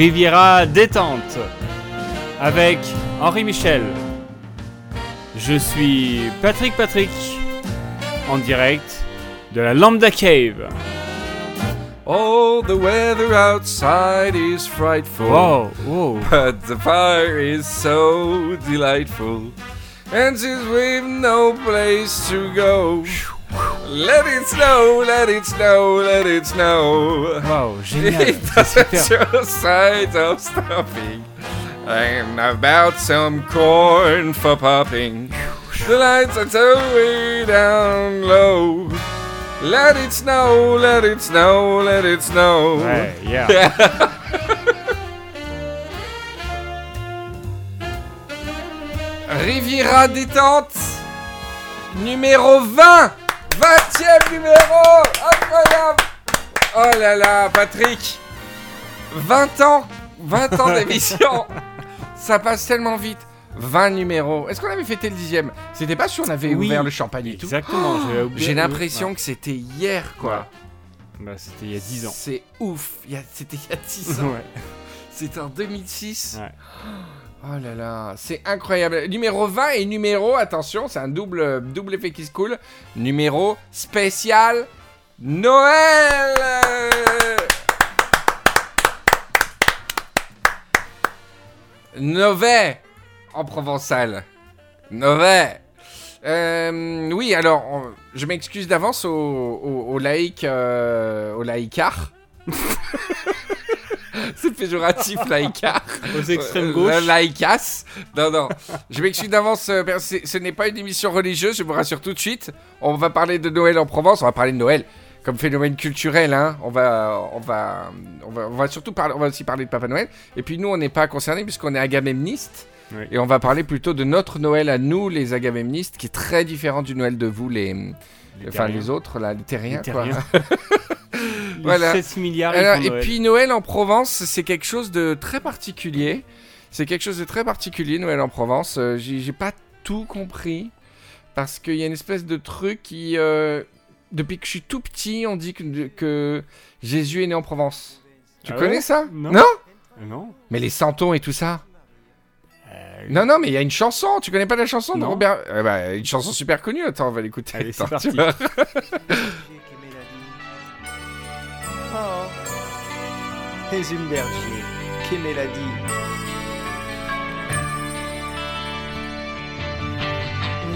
Riviera détente avec Henri Michel. Je suis Patrick Patrick en direct de la Lambda Cave. Oh, the weather outside is frightful. Wow, wow. But the fire is so delightful. And since we've no place to go, let it snow, let it snow, let it snow. Wow, génial. It doesn't show signs of stopping. And about some corn for popping. The lights are so way down low. Let it snow, let it snow, let it snow. Ouais, yeah. Riviera détente numéro 20 20e numéro Incroyable Oh là là, Patrick 20 ans 20 ans d'émission Ça passe tellement vite 20 numéros. Est-ce qu'on avait fêté le dixième? C'était pas sûr on avait Oui, ouvert le champagne et tout. Exactement, oublié- J'ai l'impression que c'était hier, quoi. Bah, c'était il y a 10 ans. C'est ouf. C'était il y a 10 ans. Ouais. C'était en 2006. Ouais. Oh là là, c'est incroyable. Numéro 20 et numéro, attention, c'est un double, double effet qui se coule. Numéro spécial Noël Nové en provençal. Nové. Euh, oui, alors, je m'excuse d'avance aux, aux laïcs, euh, aux laïcards. c'est péjoratif, laïcard. Aux extrêmes Euh, gauche. la laïcasse. Non, non. Je m'excuse d'avance. euh, ce n'est pas une émission religieuse, je vous rassure tout de suite. On va parler de Noël en Provence. On va parler de Noël comme phénomène culturel. Hein. On, va, on, va, on, va, on va surtout parler, on va aussi parler de Papa Noël. Et puis nous, on n'est pas concernés puisqu'on est agamemnistes. Oui. Et on va parler plutôt de notre Noël à nous, les agamemnistes, qui est très différent du Noël de vous, les, Les enfin les autres, là, les terriens. Les quoi. terriens. Les Voilà. 7 milliards. Alors, et Noël. puis Noël en Provence, c'est quelque chose de très particulier. C'est quelque chose de très particulier, Noël en Provence. Euh, J'ai j'ai pas tout compris. Parce qu'il y a une espèce de truc qui. euh, depuis que je suis tout petit, on dit que, que Jésus est né en Provence. Tu Ah connais ouais ça? Non. Non? Euh, Non. Mais les santons et tout ça? Euh, Non, non, mais il y a une chanson. Tu connais pas la chanson de Non. Robert? Eh ben, Une chanson super connue. Attends, on va l'écouter. Allez, c'est parti. Hesumberger, che mélodie.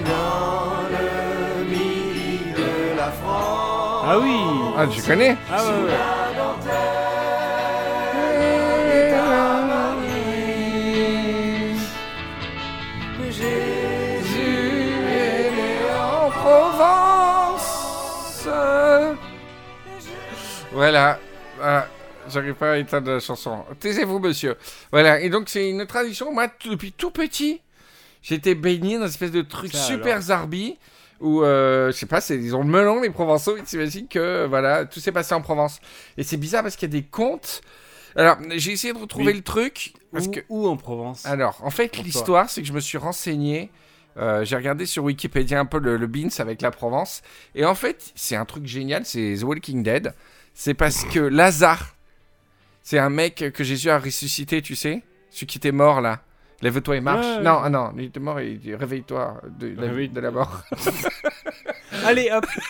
Dans le midi de la France. Ah oui. Ah, tu connais Ah ouais, ouais. Jésus est né en Provence. Voilà. Voilà. J'arrive pas à éteindre la chanson. Taisez-vous, monsieur. Voilà. Et donc, c'est une tradition. Moi, depuis tout petit, j'étais baigné dans une espèce de truc Ça, super alors. zarbi. Où, euh, je sais pas, c'est, ils ont le melon, les Provençaux. Ils s'imaginent que, voilà, tout s'est passé en Provence. Et c'est bizarre parce qu'il y a des contes. Alors, j'ai essayé de retrouver Oui. le truc. Parce Où, que, où en Provence? Alors, en fait, Pour toi. l'histoire, c'est que je me suis renseigné. euh, j'ai regardé sur Wikipédia un peu le, le Beans avec la Provence. Et en fait, c'est un truc génial, c'est The Walking Dead. C'est parce que Lazare, c'est un mec que Jésus a ressuscité, tu sais Celui qui était mort là. Lève-toi et marche. Ouais, ouais. Non, ah non, il était mort et il dit réveille-toi de, de la- Réveille- de la mort. Allez, hop.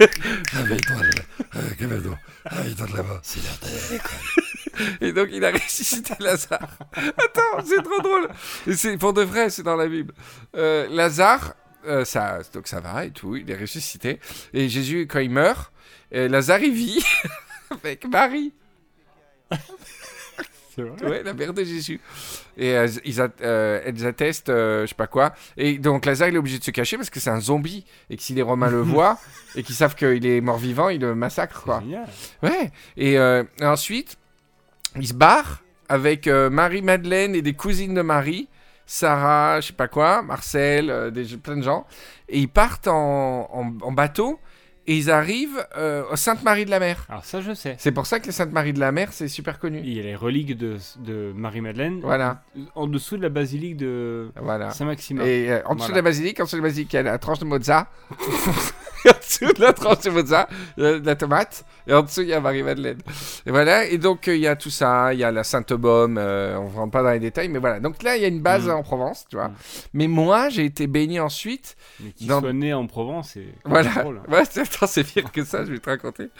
Réveille-toi, réveille-toi. Réveille-toi de. C'est l'heure d'aller à l'école. Et donc il a ressuscité Lazare. Attends, c'est trop drôle. Et c'est pour de vrai, c'est dans la Bible. Euh, Lazare, euh, ça, donc ça va et tout, il est ressuscité. Et Jésus, quand il meurt, euh, Lazare il vit avec Marie, C'est vrai. ouais, la mère de Jésus. Et euh, ils at- euh, elles attestent, euh, je sais pas quoi. Et donc Lazare il est obligé de se cacher parce que c'est un zombie et que si les Romains le voient et qu'ils savent qu'il est mort vivant, ils le massacrent quoi. Génial. Ouais. Et euh, ensuite, il se barre avec euh, Marie-Madeleine et des cousines de Marie, Sarah, je sais pas quoi, Marcel, des, plein de gens. Et ils partent en, en- en bateau et ils arrivent euh, au Sainte-Marie de la Mer. Alors ça, je sais. C'est pour ça que les Sainte-Marie de la Mer, c'est super connu. Il y a les reliques de, de Marie-Madeleine Voilà, en dessous de la basilique de voilà. Saint-Maximin. Et euh, en dessous Voilà. de la basilique, en dessous de la basilique, il y a la tranche de Mozart. Et en dessous de la tranche de mozza, il y a de la tomate. Et en dessous, il y a Marie-Madeleine. Et voilà. Et donc, euh, il y a tout ça. Il y a la Sainte-Baume. euh, on ne rentre pas dans les détails. Mais voilà. Donc là, il y a une base Mm. en Provence, tu vois. Mm. Mais moi, j'ai été baigné ensuite. Mais qui Dans- soit né en Provence, c'est Voilà. drôle. Ouais, c'est- attends, c'est pire que ça, je vais te raconter.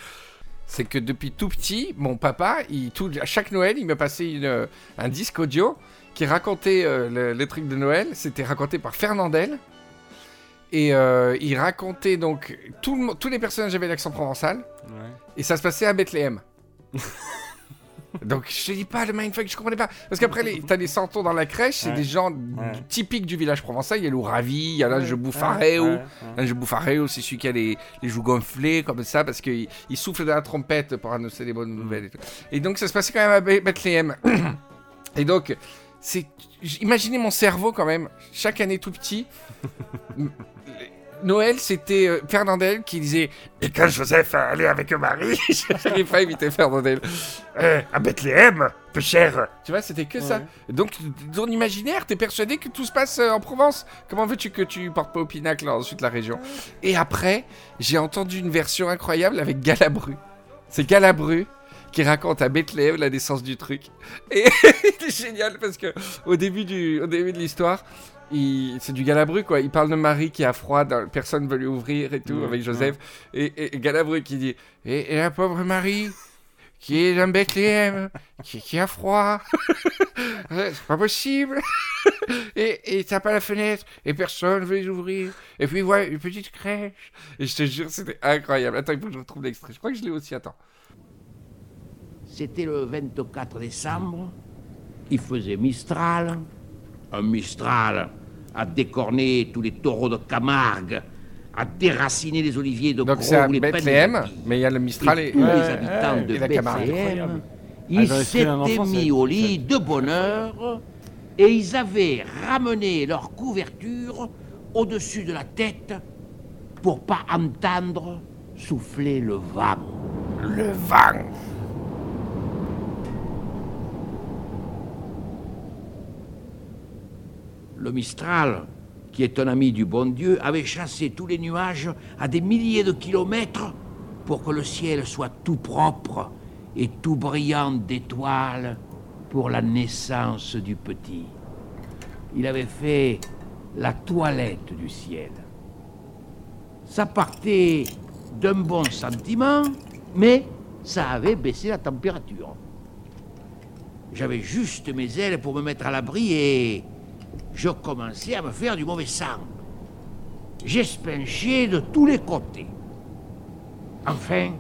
C'est que depuis tout petit, mon papa, il, tout, à chaque Noël, il me passait une, euh, un disque audio qui racontait euh, le- les trucs de Noël. C'était raconté par Fernandel. Et euh, il racontait donc. Tout le mo- tous les personnages avaient l'accent provençal. Ouais. Et ça se passait à Bethléem. Donc je te dis pas le mindfuck, je comprenais pas. Parce qu'après, t'as les santons dans la crèche, c'est Ouais. des gens Ouais. typiques du village provençal. Il y a l'Ouravi, il y a de Ouais, Bouffareo. jeu bouffareo, c'est celui qui a les, les joues gonflées comme ça parce qu'il il souffle de la trompette pour annoncer les bonnes nouvelles. Et, tout. Et donc ça se passait quand même à Be- Bethléem. et donc, c'est, imaginez mon cerveau quand même, chaque année tout petit. Noël, c'était euh, Fernandel qui disait Et quand Joseph allait avec Marie J'arrive pas à imiter Fernandel. euh, à Bethléem, peu cher, Tu vois, c'était que ça. Donc, dans l'imaginaire, t'es persuadé que tout se passe euh, en Provence. Comment veux-tu que tu portes pas au pinacle ensuite la région? Et après, j'ai entendu une version incroyable avec Galabru. C'est Galabru qui raconte à Bethléem la naissance du truc. Et c'est génial parce que au début, du, au début de l'histoire, il- c'est du Galabru quoi. Il parle de Marie qui a froid, dans- personne veut lui ouvrir et tout Ouais, avec Joseph. Et, et- et Galabru qui dit et, et la pauvre Marie qui est dans Bethléem, qui, qui a froid. Ouais, c'est pas possible. et et t'as pas la fenêtre et personne veut les ouvrir. Et puis voilà une petite crèche. Et je te jure, c'était incroyable. Attends, il faut que je retrouve l'extrait. Je crois que je l'ai aussi. Attends. C'était le 24 décembre. Il faisait Mistral. Un Mistral a décorné tous les taureaux de Camargue, a déraciné les oliviers de Donc Gros c'est à ou les Bethléem, mais il y a le Mistral Et et. tous les habitants ouais, de et la Camargue. Bethléem, ils Ah, s'étaient mis au lit de bonne heure et ils avaient ramené leur couverture au-dessus de la tête pour pas entendre souffler le vent. Le vent. Le Mistral, qui est un ami du bon Dieu, avait chassé tous les nuages à des milliers de kilomètres pour que le ciel soit tout propre et tout brillant d'étoiles pour la naissance du petit. Il avait fait la toilette du ciel. Ça partait d'un bon sentiment, mais ça avait baissé la température. J'avais juste mes ailes pour me mettre à l'abri et je commençais à me faire du mauvais sang. J'espinchais de tous les côtés. Enfin,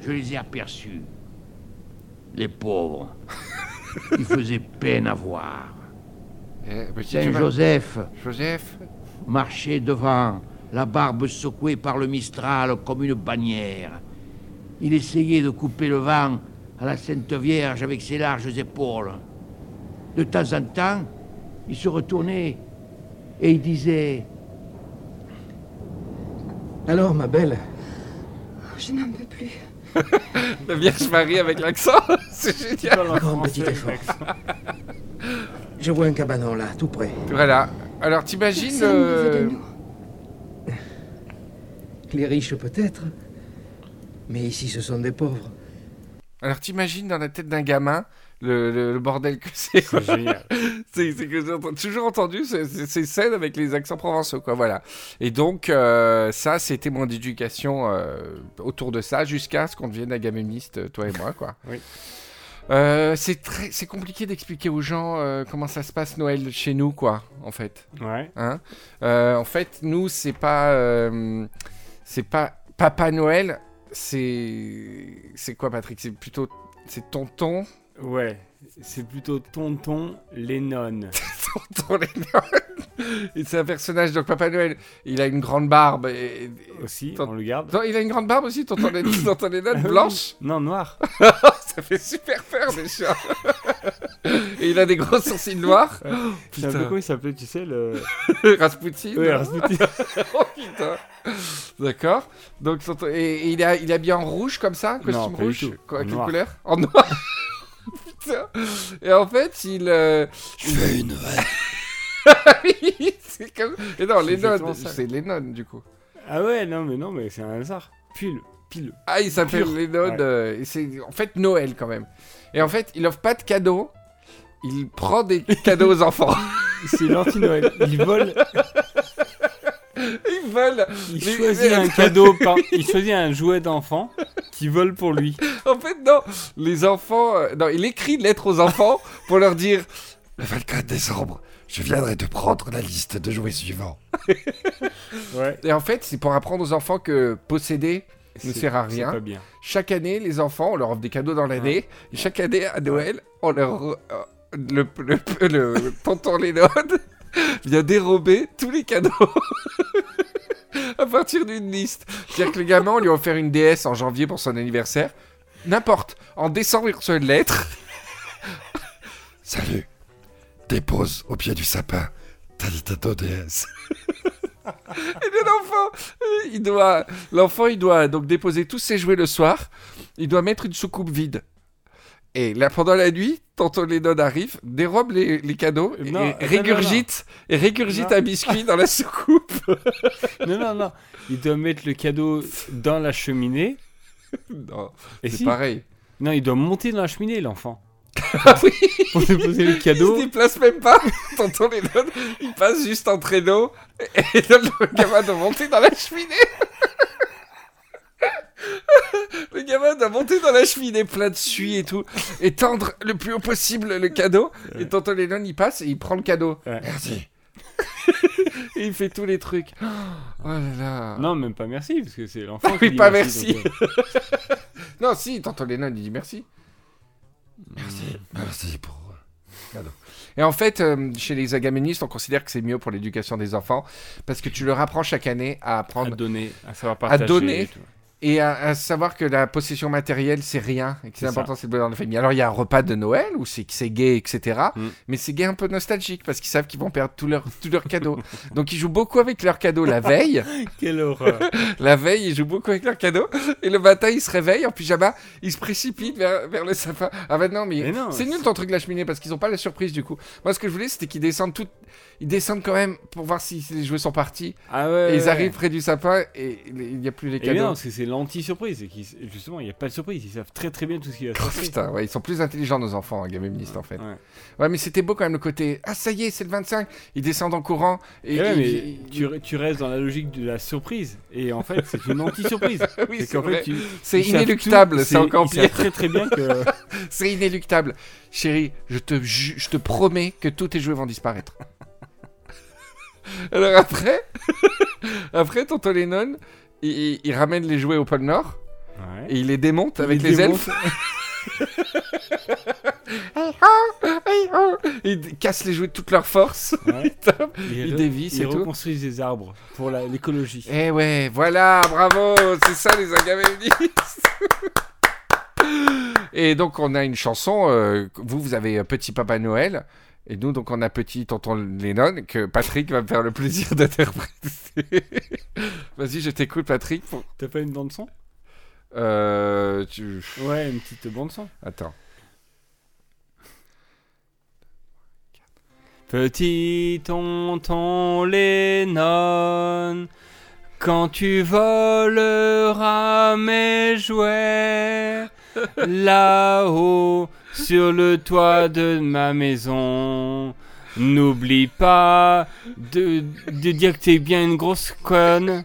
je les ai aperçus. Les pauvres. Ils faisaient peine à voir. Eh, petit Saint Joseph. Joseph Joseph. marchait devant, la barbe secouée par le Mistral comme une bannière. Il essayait de couper le vent à la Sainte Vierge avec ses larges épaules. De temps en temps, il se retournait et il disait Alors, ma belle, Je n'en peux plus. La Vierge Marie avec l'accent. c'est génial. grand petit effort. Je vois un cabanon là, tout près. Voilà. Alors t'imagines. Euh. Les riches peut-être, mais ici ce sont des pauvres. Alors t'imagines dans la tête d'un gamin le, le- le bordel que c'est. C'est génial. C'est que j'ai toujours entendu ces, ces- scènes avec les accents provençaux, quoi, voilà. Et donc, euh, ça, c'était mon éducation euh, autour de ça, jusqu'à ce qu'on devienne agamemniste, toi et moi, quoi. Oui. Euh, c'est très, c'est compliqué d'expliquer aux gens euh, comment ça se passe Noël chez nous, quoi, en fait. Ouais. Hein? Euh, en fait, nous, c'est pas, euh, c'est pas Papa Noël, c'est, c'est quoi, Patrick? C'est plutôt, c'est tonton, Ouais. C'est plutôt tonton Lennon. tonton Lennon. Et c'est un personnage, donc Papa Noël, il a une grande barbe. Et, et- Aussi, Ton- on le garde. Non, il a une grande barbe aussi, tonton Lennon, tonton Lennon, blanche. Non, noir. Ça fait super peur déjà. et il a des gros sourcils noirs. C'est un peu comment il s'appelait, tu sais, le. Rasputin. Ouais, Rasputin. oh putain. D'accord. Donc tonton- et, et il a il est habillé en rouge comme ça, costume Non, rouge. Quoi, quelle couleur? En noir. Putain. Et en fait, il euh, Je fais une c'est comme et non, exactement ça. c'est Lennon du coup. Ah ouais, non, mais non, mais c'est un hasard. Pile, pile. Ah, il s'appelle. Lennon. Ouais. euh, c'est en fait Noël quand même. Et en fait, il offre pas de cadeaux. Il prend des cadeaux aux enfants. C'est l'anti-Noël. Il vole, Ils veulent. il Mais- choisit mais- un cadeau, par... il choisit un jouet d'enfant qui vole pour lui. En fait, non. Les enfants. euh, non, il écrit une lettre aux enfants pour leur dire Le 24 décembre, je viendrai te prendre la liste de jouets suivants. Ouais. Et en fait, c'est pour apprendre aux enfants que posséder ne sert à rien. pas bien. Chaque année, les enfants, on leur offre des cadeaux dans l'année. Et chaque année, à Noël, on leur. euh, le, le, le, le tonton Lennon vient dérober tous les cadeaux. à partir d'une liste. C'est-à-dire que le gamin, on lui a offert une DS en janvier pour son anniversaire. N'importe. En décembre, il reçoit une lettre. Salut. Dépose au pied du sapin ta Nintendo DS. Et l'enfant, euh, il doit, l'enfant, il doit donc déposer tous ses jouets le soir. Il doit mettre une soucoupe vide. Et là, pendant la nuit, tonton Lennon arrive, dérobe les, les cadeaux et, Non, et non, et un biscuit dans la soucoupe. Non, non, non. Il doit mettre le cadeau dans la cheminée. non, Et c'est si pareil. Non, il doit monter dans la cheminée, l'enfant. Ah oui, Pour déposer le il cadeau. se déplace même pas. Tonton Lennon, il passe juste en traîneau et, et le gamin doit monter dans la cheminée. Le gamin doit monter dans la cheminée plein de suie et tout, et tendre le plus haut possible le cadeau. Et tonton Lennon, il passe et il prend le cadeau. Merci. Et il fait tous les trucs. Oh là là. Non, même pas merci, parce que c'est l'enfant Ah qui oui, dit pas merci. euh, Non, si, tonton Lennon, il dit merci. Merci. Merci pour. euh, Et en fait, euh, chez les agaménistes, on considère que c'est mieux pour l'éducation des enfants parce que tu leur apprends chaque année à à apprendre donner, à savoir partager. donner. et tout. Et à, à savoir que la possession matérielle, c'est rien et que c'est important, c'est le bonheur de la famille. Alors, il y a un repas de Noël où c'est c'est gay, etc. Mm. Mais c'est gay un peu nostalgique parce qu'ils savent qu'ils vont perdre tous leurs cadeaux. Donc, ils jouent beaucoup avec leurs cadeaux la veille. Quelle horreur. La veille, ils jouent beaucoup avec leurs cadeaux. Et le matin, ils se réveillent en pyjama. Ils se précipitent vers, vers le sapin. Ah bah non, mais, Mais c'est nul ton truc de la cheminée parce qu'ils n'ont pas la surprise du coup. Moi, ce que je voulais, c'était qu'ils descendent tout... Ils descendent quand même pour voir si les jouets sont partis. Ah ouais. et ils ouais. arrivent près du sapin et il n'y a plus les Et bien non, cadeaux. parce que c'est l'anti-surprise. Justement, il n'y a pas de surprise. Ils savent très très bien tout ce qui va se Oh, passer. putain, ouais, ils sont plus intelligents nos enfants, hein, gaméministes en fait. Ouais. Ouais, mais c'était beau quand même le côté. Ah, ça y est, c'est le 25. Ils descendent en courant. Et, mais ils- tu, tu restes dans la logique de la surprise. Et en fait, c'est une anti-surprise. Oui, C'est inéluctable, c'est encore pire. très très bien que. C'est inéluctable. Chérie, je te, ju- je te promets que tous tes jouets vont disparaître. Alors après, après tonton Lennon, il, il- il ramène les jouets au pôle Nord Ouais. et il les démonte avec les démonte. elfes. Il casse les jouets de toute leur force. Ouais. Ils Il dévisse ils et tout. reconstruisent des arbres pour l'écologie. Eh ouais, voilà, bravo, c'est ça les agaménistes. et donc on a une chanson, euh, vous vous avez euh, Petit Papa Noël, et nous donc on a Petit Tonton Lennon, que Patrick va me faire le plaisir d'interpréter. Vas-y, je t'écoute Patrick. pour- T'as pas une bande son? Euh, tu... Ouais, une petite bande son. Attends. Petit tonton Lennon, quand tu voleras mes jouets, là-haut sur le toit de ma maison, n'oublie pas de, de dire que t'es bien une grosse conne.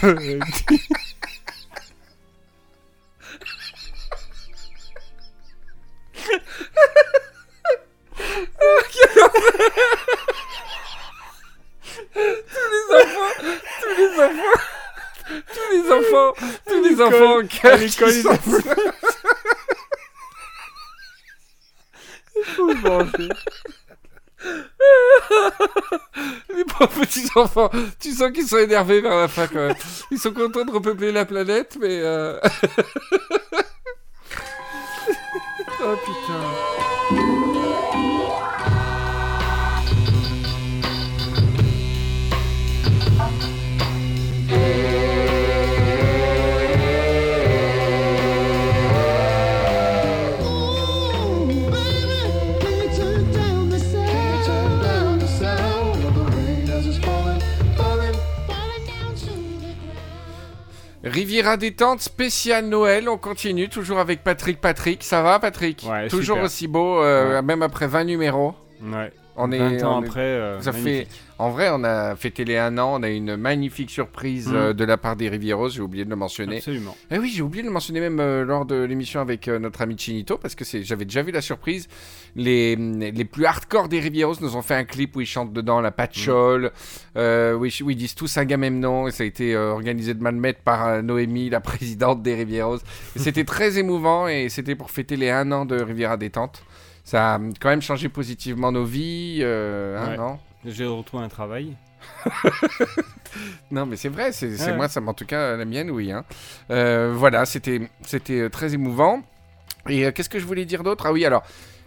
Tous les enfants, tous les enfants, tous les enfants en cœur à l'école, sont- Les pauvres petits enfants, tu sens qu'ils sont énervés vers la fin quand même. Ils sont contents de repeupler la planète, mais. euh, Riviera détente spécial Noël. On continue toujours avec Patrick. Patrick, ça va, Patrick? Ouais, Toujours super. aussi beau, euh, Ouais. même après 20 numéros. Ouais. On est, 20 ans on est- après. euh, ça fait. En vrai, on a fêté les 1 an. On a eu une magnifique surprise Mm. euh, de la part des Rivieros. J'ai oublié de le mentionner. Absolument. Eh oui, j'ai oublié de le mentionner même euh, lors de l'émission avec euh, notre ami Chinito, parce que j'avais déjà vu la surprise. Les, les plus hardcore des Rivieros nous ont fait un clip où ils chantent dedans la patchole, euh, où, ils, où ils disent tous un Agamemnon, et ça a été organisé de maître par Noémie, la présidente des Rivieros. Et c'était très émouvant, et c'était pour fêter les 1 an de Riviera Détente. Ça a quand même changé positivement nos vies, euh, hein, Ouais. J'ai retrouvé un travail. Non, mais c'est vrai, c'est Ouais. moi, ça, en tout cas, la mienne, oui. hein. Euh, voilà, c'était c'était euh, très émouvant. Et euh, qu'est-ce que je voulais dire d'autre? Ah oui, alors,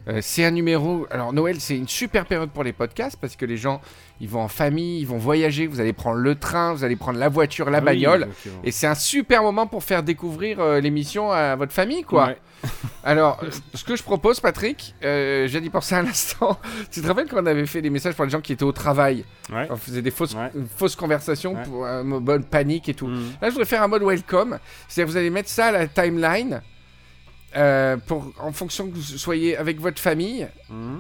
euh, c'est un numéro. Alors, Noël, c'est une super période pour les podcasts parce que les gens, ils vont en famille, ils vont voyager, vous allez prendre le train, vous allez prendre la voiture, la Ah bagnole. Et c'est un super moment pour faire découvrir euh, l'émission à votre famille, quoi. ouais. Alors, ce que je propose, Patrick, euh, j'ai d'y penser à l'instant. tu te rappelles quand on avait fait des messages pour les gens qui étaient au travail? Ouais. On faisait des fausses, Ouais. conversations pour un mode panique et tout. Mm. Là, je voudrais faire un mode welcome. C'est-à-dire, vous allez mettre ça à la timeline. Euh, pour, en fonction que vous soyez avec votre famille, Mm.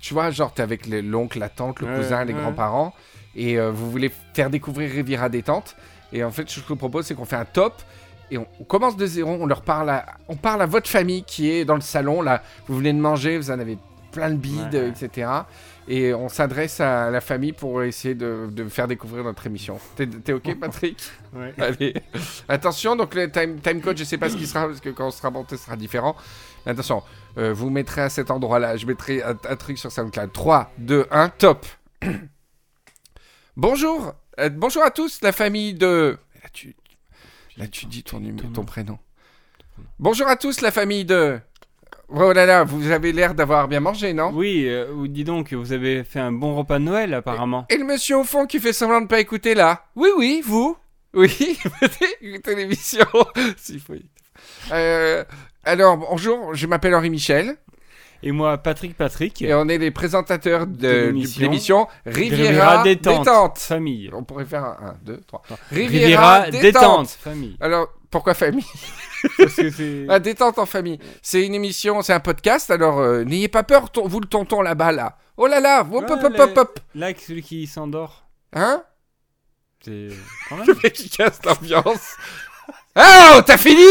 tu vois, genre t'es avec le- l'oncle, la tante, le Ouais, cousin, les ouais. grands-parents, et euh, vous voulez faire découvrir Riviera détente. Et en fait, ce que je vous propose, c'est qu'on fait un top. Et on, on commence de zéro, on leur parle à, on parle à votre famille qui est dans le salon, là, vous venez de manger, vous en avez plein de bides, Ouais. etc. Et on s'adresse à la famille pour essayer de, de faire découvrir notre émission. T'es ok, Patrick? Ouais. Allez, attention, donc le time, time code, je sais pas ce qui sera, parce que quand on sera monté, ce sera différent. Attention, euh, vous mettrez à cet endroit-là, je mettrai un, un truc sur SoundCloud. 3, 2, 1, top Bonjour euh, Bonjour à tous, la famille de... Là, tu, là, tu dis ton, ton prénom. Bonjour à tous, la famille de... Oh là là, vous avez l'air d'avoir bien mangé, non? Oui, euh, dis donc, vous avez fait un bon repas de Noël apparemment. Et le monsieur au fond qui fait semblant de ne pas écouter là? Oui, oui, vous Oui, écoutez l'émission. Euh, alors, bonjour, je m'appelle Henri Michel Et moi, Patrick Patrick, et on est les présentateurs De l'émission. Riviera, Riviera détente. détente. famille. On pourrait faire un 1, 2, 3. Riviera détente, famille. Alors, pourquoi famille Parce que c'est. Ah, détente en famille. C'est une émission, c'est un podcast, alors euh, n'ayez pas peur, ton- vous le tonton là-bas, là. Oh là là, hop, hop, hop, hop, hop. Là, celui qui s'endort, Hein c'est. Quand même. Le mec qui casse l'ambiance. Ah, oh, t'as fini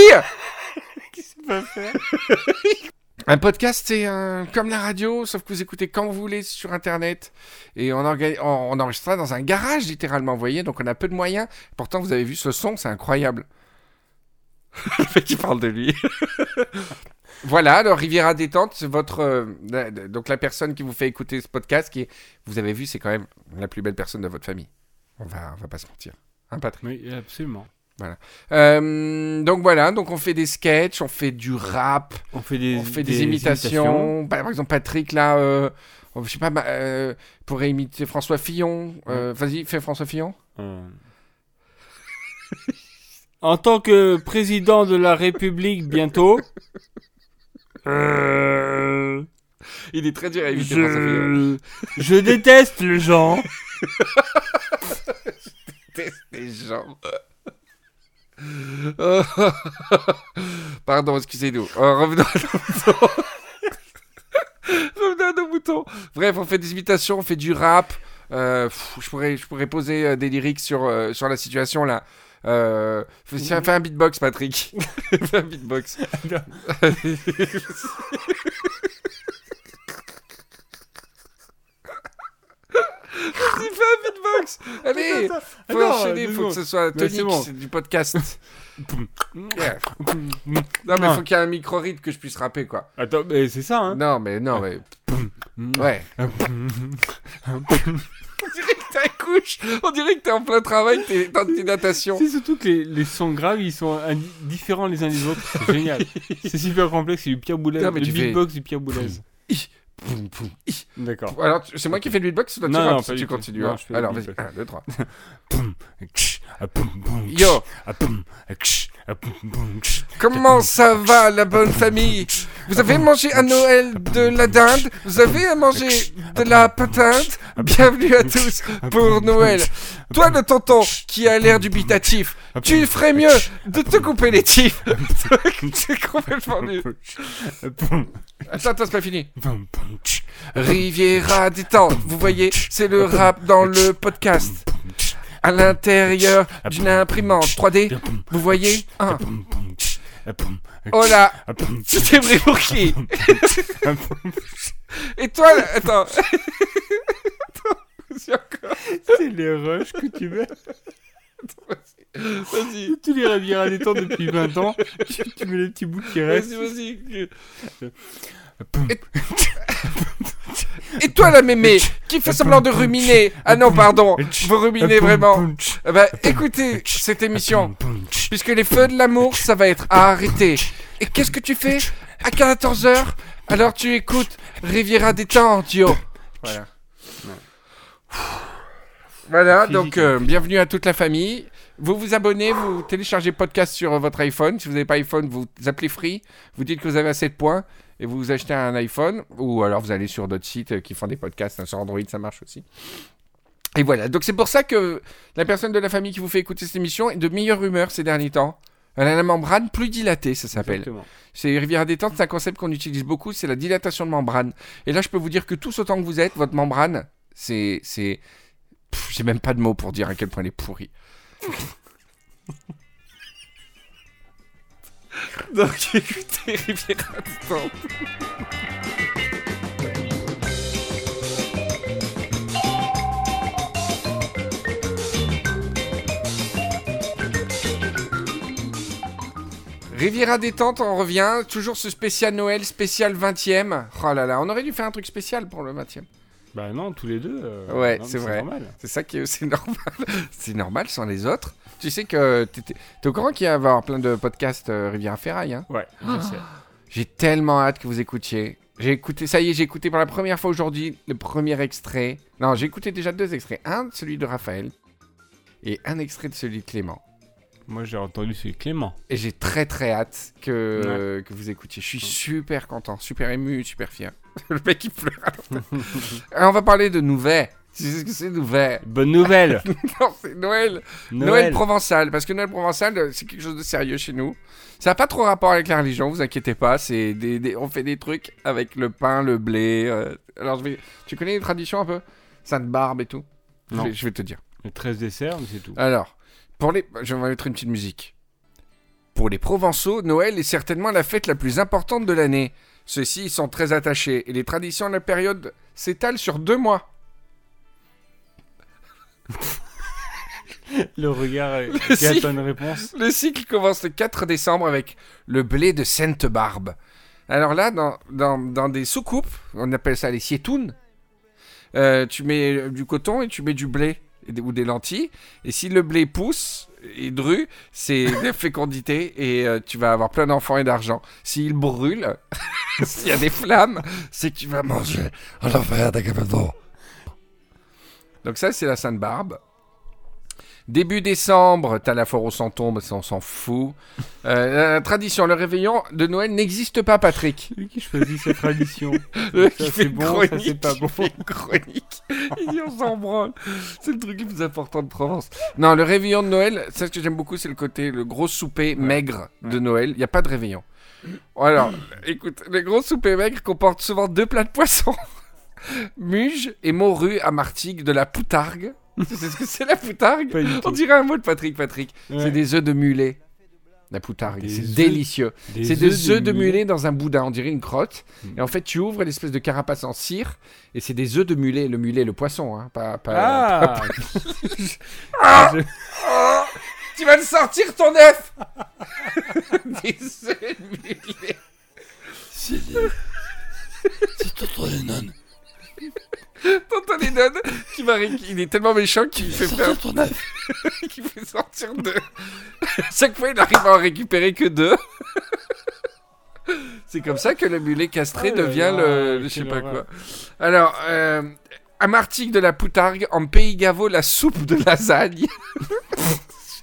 Un podcast, c'est un- comme la radio, sauf que vous écoutez quand vous voulez sur Internet. Et on, orga- on, on enregistre ça dans un garage, littéralement, vous voyez. Donc on a peu de moyens. Pourtant, vous avez vu ce son, c'est incroyable. Le mec qui parle de lui. voilà, alors Riviera Détente, c'est votre... euh, la- donc la personne qui vous fait écouter ce podcast, qui vous avez vu, c'est quand même la plus belle personne de votre famille. On va, on va pas se mentir. Hein, Patrick? Oui, absolument. euh, donc voilà, donc on fait des sketchs, on fait du rap, On fait des, on fait des, imitations. Par exemple, Patrick, là, euh, je sais pas, bah, euh, pourrait imiter François Fillon. Euh, Vas-y, fais François Fillon. En tant que président de la République bientôt, euh, Il est très dur à Fillon. je, je déteste les gens. Déteste les gens. Pardon, excusez-nous. Euh, revenons à nos moutons. revenons à nos moutons. Bref, on fait des imitations, on fait du rap. Euh, pff, je, pourrais, je pourrais poser des sur, euh, sur la situation là. Euh, fais, un beatbox, Patrick. fais un beatbox. Vas-y, fais un beatbox. Allez, faut non, enchaîner, deux faut que ce soit tonique, bon. c'est du podcast. Yeah. Non, mais Non. faut qu'il y ait un micro-rythme que je puisse rapper, quoi. Attends, mais c'est ça, hein. Non, mais non, mais. Ouais. On dirait que t'es à couche. On dirait que t'es en plein travail, t'es dans tes natations. C'est surtout que les, les sons graves, ils sont différents les uns des autres. C'est génial. c'est super complexe, c'est du Pierre Boulez. Non, le tu fais- beatbox du Pierre Boulez. D'accord. Alors, tu- c'est moi qui fais le beatbox toi tu Non, non, si du tu continues Non, hein Alors, vas-y, beatbox. 1, 2, 3. Ah, poum, boum, Yo, comment ça va la bonne famille? Vous avez mangé à Noël de la dinde? Vous avez mangé de la patate Bienvenue à tous pour Noël. Toi, le tonton qui a l'air dubitatif, tu ferais mieux de te couper les tifs. C'est complètement nul. Attends, attends, c'est pas fini. Riviera détente, vous voyez, c'est le rap dans le podcast. À l'intérieur d'une imprimante 3D, vous voyez un. Oh là, c'était vrai pour qui Et toi, là- attends. C'est les rushs que tu mets. Vas-y, Tu les Riviera des temps depuis 20 ans. Tu, tu mets les petits bouts qui restent. vas-y, vas-y. Et... Toi, la mémé, qui fait semblant de ruminer Ah non, pardon, vous ruminez vraiment. Ben, écoutez cette émission, puisque les feux de l'amour, ça va être à arrêter. Et qu'est-ce que tu fais à 14h Alors tu écoutes Riviera détente, yo. Voilà. Voilà, Physique. donc euh, bienvenue à toute la famille. Vous vous abonnez, vous téléchargez podcast sur votre iPhone. Si vous n'avez pas iPhone, vous appelez Free. Vous dites que vous avez assez de points et vous achetez un iPhone. Ou alors vous allez sur d'autres sites euh, qui font des podcasts. hein, sur Android, ça marche aussi. Et voilà, donc c'est pour ça que la personne de la famille qui vous fait écouter cette émission est de meilleure humeur ces derniers temps. Elle a la membrane plus dilatée, ça s'appelle. C'est Rivière détente, c'est un concept qu'on utilise beaucoup, c'est la dilatation de membrane. Et là, je peux vous dire que tous autant que vous êtes, votre membrane, c'est, j'ai même pas de mots pour dire à quel point elle est pourrie. Donc, écoutez Rivière. Riviera détente, on revient. Toujours ce spécial Noël, spécial 20ème. Oh là là, on aurait dû faire un truc spécial pour le 20ème. Bah non, tous les deux. euh, Ouais, c'est vrai. C'est ça qui est c'est normal. c'est normal sans les autres. Tu sais que t'es, t'es- au courant qu'il va y avoir plein de podcasts euh, Riviera Ferraille. Hein? Ouais, je sais. j'ai tellement hâte que vous écoutiez. J'ai écouté, ça y est, j'ai écouté pour la première fois aujourd'hui le premier extrait. Non, j'ai écouté déjà deux extraits. Un de celui de Raphaël et un extrait de celui de Clément. Moi, j'ai entendu celui de Clément. Et j'ai très très hâte que, que vous écoutiez. Je suis super content, super ému, super fier. le mec il pleure. à. Alors, on va parler de nouvelles. Sais ce que c'est nouvelles Bonne nouvelle Non, c'est Noël. Noël. Noël. provençal. Parce que Noël provençal, euh, c'est quelque chose de sérieux chez nous. Ça n'a pas trop rapport avec la religion, vous inquiétez pas. C'est des, des- on fait des trucs avec le pain, le blé. euh. Alors, je vais... tu connais les traditions un peu? Sainte Barbe et tout? Je Non. vais, je vais te dire. Le 13 dessert, mais c'est tout. Alors, pour les... je vais mettre une petite musique. Pour les Provençaux, Noël est certainement la fête la plus importante de l'année. Ceux-ci y sont très attachés et les traditions de la période s'étalent sur deux mois. Le regard qui une réponse. Le cycle commence le 4 décembre avec le blé de Sainte-Barbe. Alors là, dans, dans, dans des soucoupes, on appelle ça les siétounes, euh, tu mets euh, du coton et tu mets du blé ou des lentilles. Et si le blé pousse et drue, c'est la fécondité et euh, tu vas avoir plein d'enfants et d'argent. S'il brûle, s'il y a des flammes, c'est que tu vas manger. L'enfer de Gabendo. Donc ça, c'est la Sainte-Barbe. Début décembre, t'as la foire au centombre, ça on s'en fout. Euh, la tradition, le réveillon de Noël n'existe pas, Patrick. C'est lui qui choisit ses traditions. Le Ça, qui c'est bon, ça, c'est pas il bon. fait une chronique. Il dit on s'en branle. C'est le truc le plus important de Provence. Non, le réveillon de Noël, ça ce que j'aime beaucoup, c'est le côté, le gros souper maigre de Noël. Il n'y a pas de réveillon. Alors, écoute, le gros souper maigre comporte souvent deux plats de poisson. Muge et morue à martigues de la poutargue. tu sais ce que c'est la poutargue On dirait un mot de Patrick Patrick. Ouais. C'est des œufs de mulet. La poutargue, Des c'est délicieux. Des C'est des œufs de mulet dans un boudin, on dirait une crotte. Mm. Et en fait, tu ouvres l'espèce de carapace en cire, et c'est des œufs de mulet. Le mulet, le poisson, hein, pas. pas- Ah Oh tu vas le sortir ton œuf Des œufs de mulet. C'est C'est Tonton Lennon. Tonton Lennon, qui va ré- il est tellement méchant qu'il fait faire, qu'il fait sortir deux. Chaque fois, il arrive à en récupérer que deux. C'est comme ça que le mulet castré là devient là, le, le je sais quelle pas horreur. quoi. Alors, euh, à Martigues de la Poutargue, en Pays Gaveau, la soupe de lasagne.